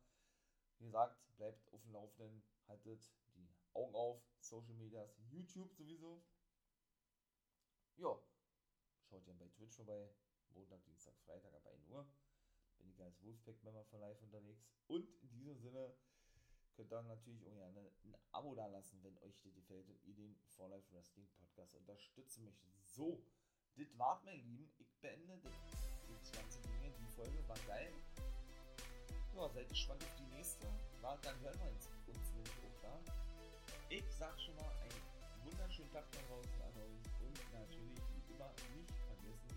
wie gesagt, bleibt auf dem Laufenden, haltet die Augen auf, Social Medias, YouTube sowieso. Ja, schaut ja bei Twitch vorbei, Montag, Dienstag, Freitag ab 1 Uhr. Bin ich als Wolfpack-Member von live unterwegs. Und in diesem Sinne, könnt ihr natürlich auch gerne ein Abo da lassen, wenn euch das gefällt und ihr den For Life Wrestling Podcast unterstützen möchtet. So, das war's, mein Lieben. Ich beende das, das Dinge. Die Folge war geil. Ja, seid gespannt auf die nächste. War, dann hören wir uns, uns nämlich. Ich sag schon mal einen wunderschönen Tag da draußen an euch und natürlich wie immer nicht vergessen,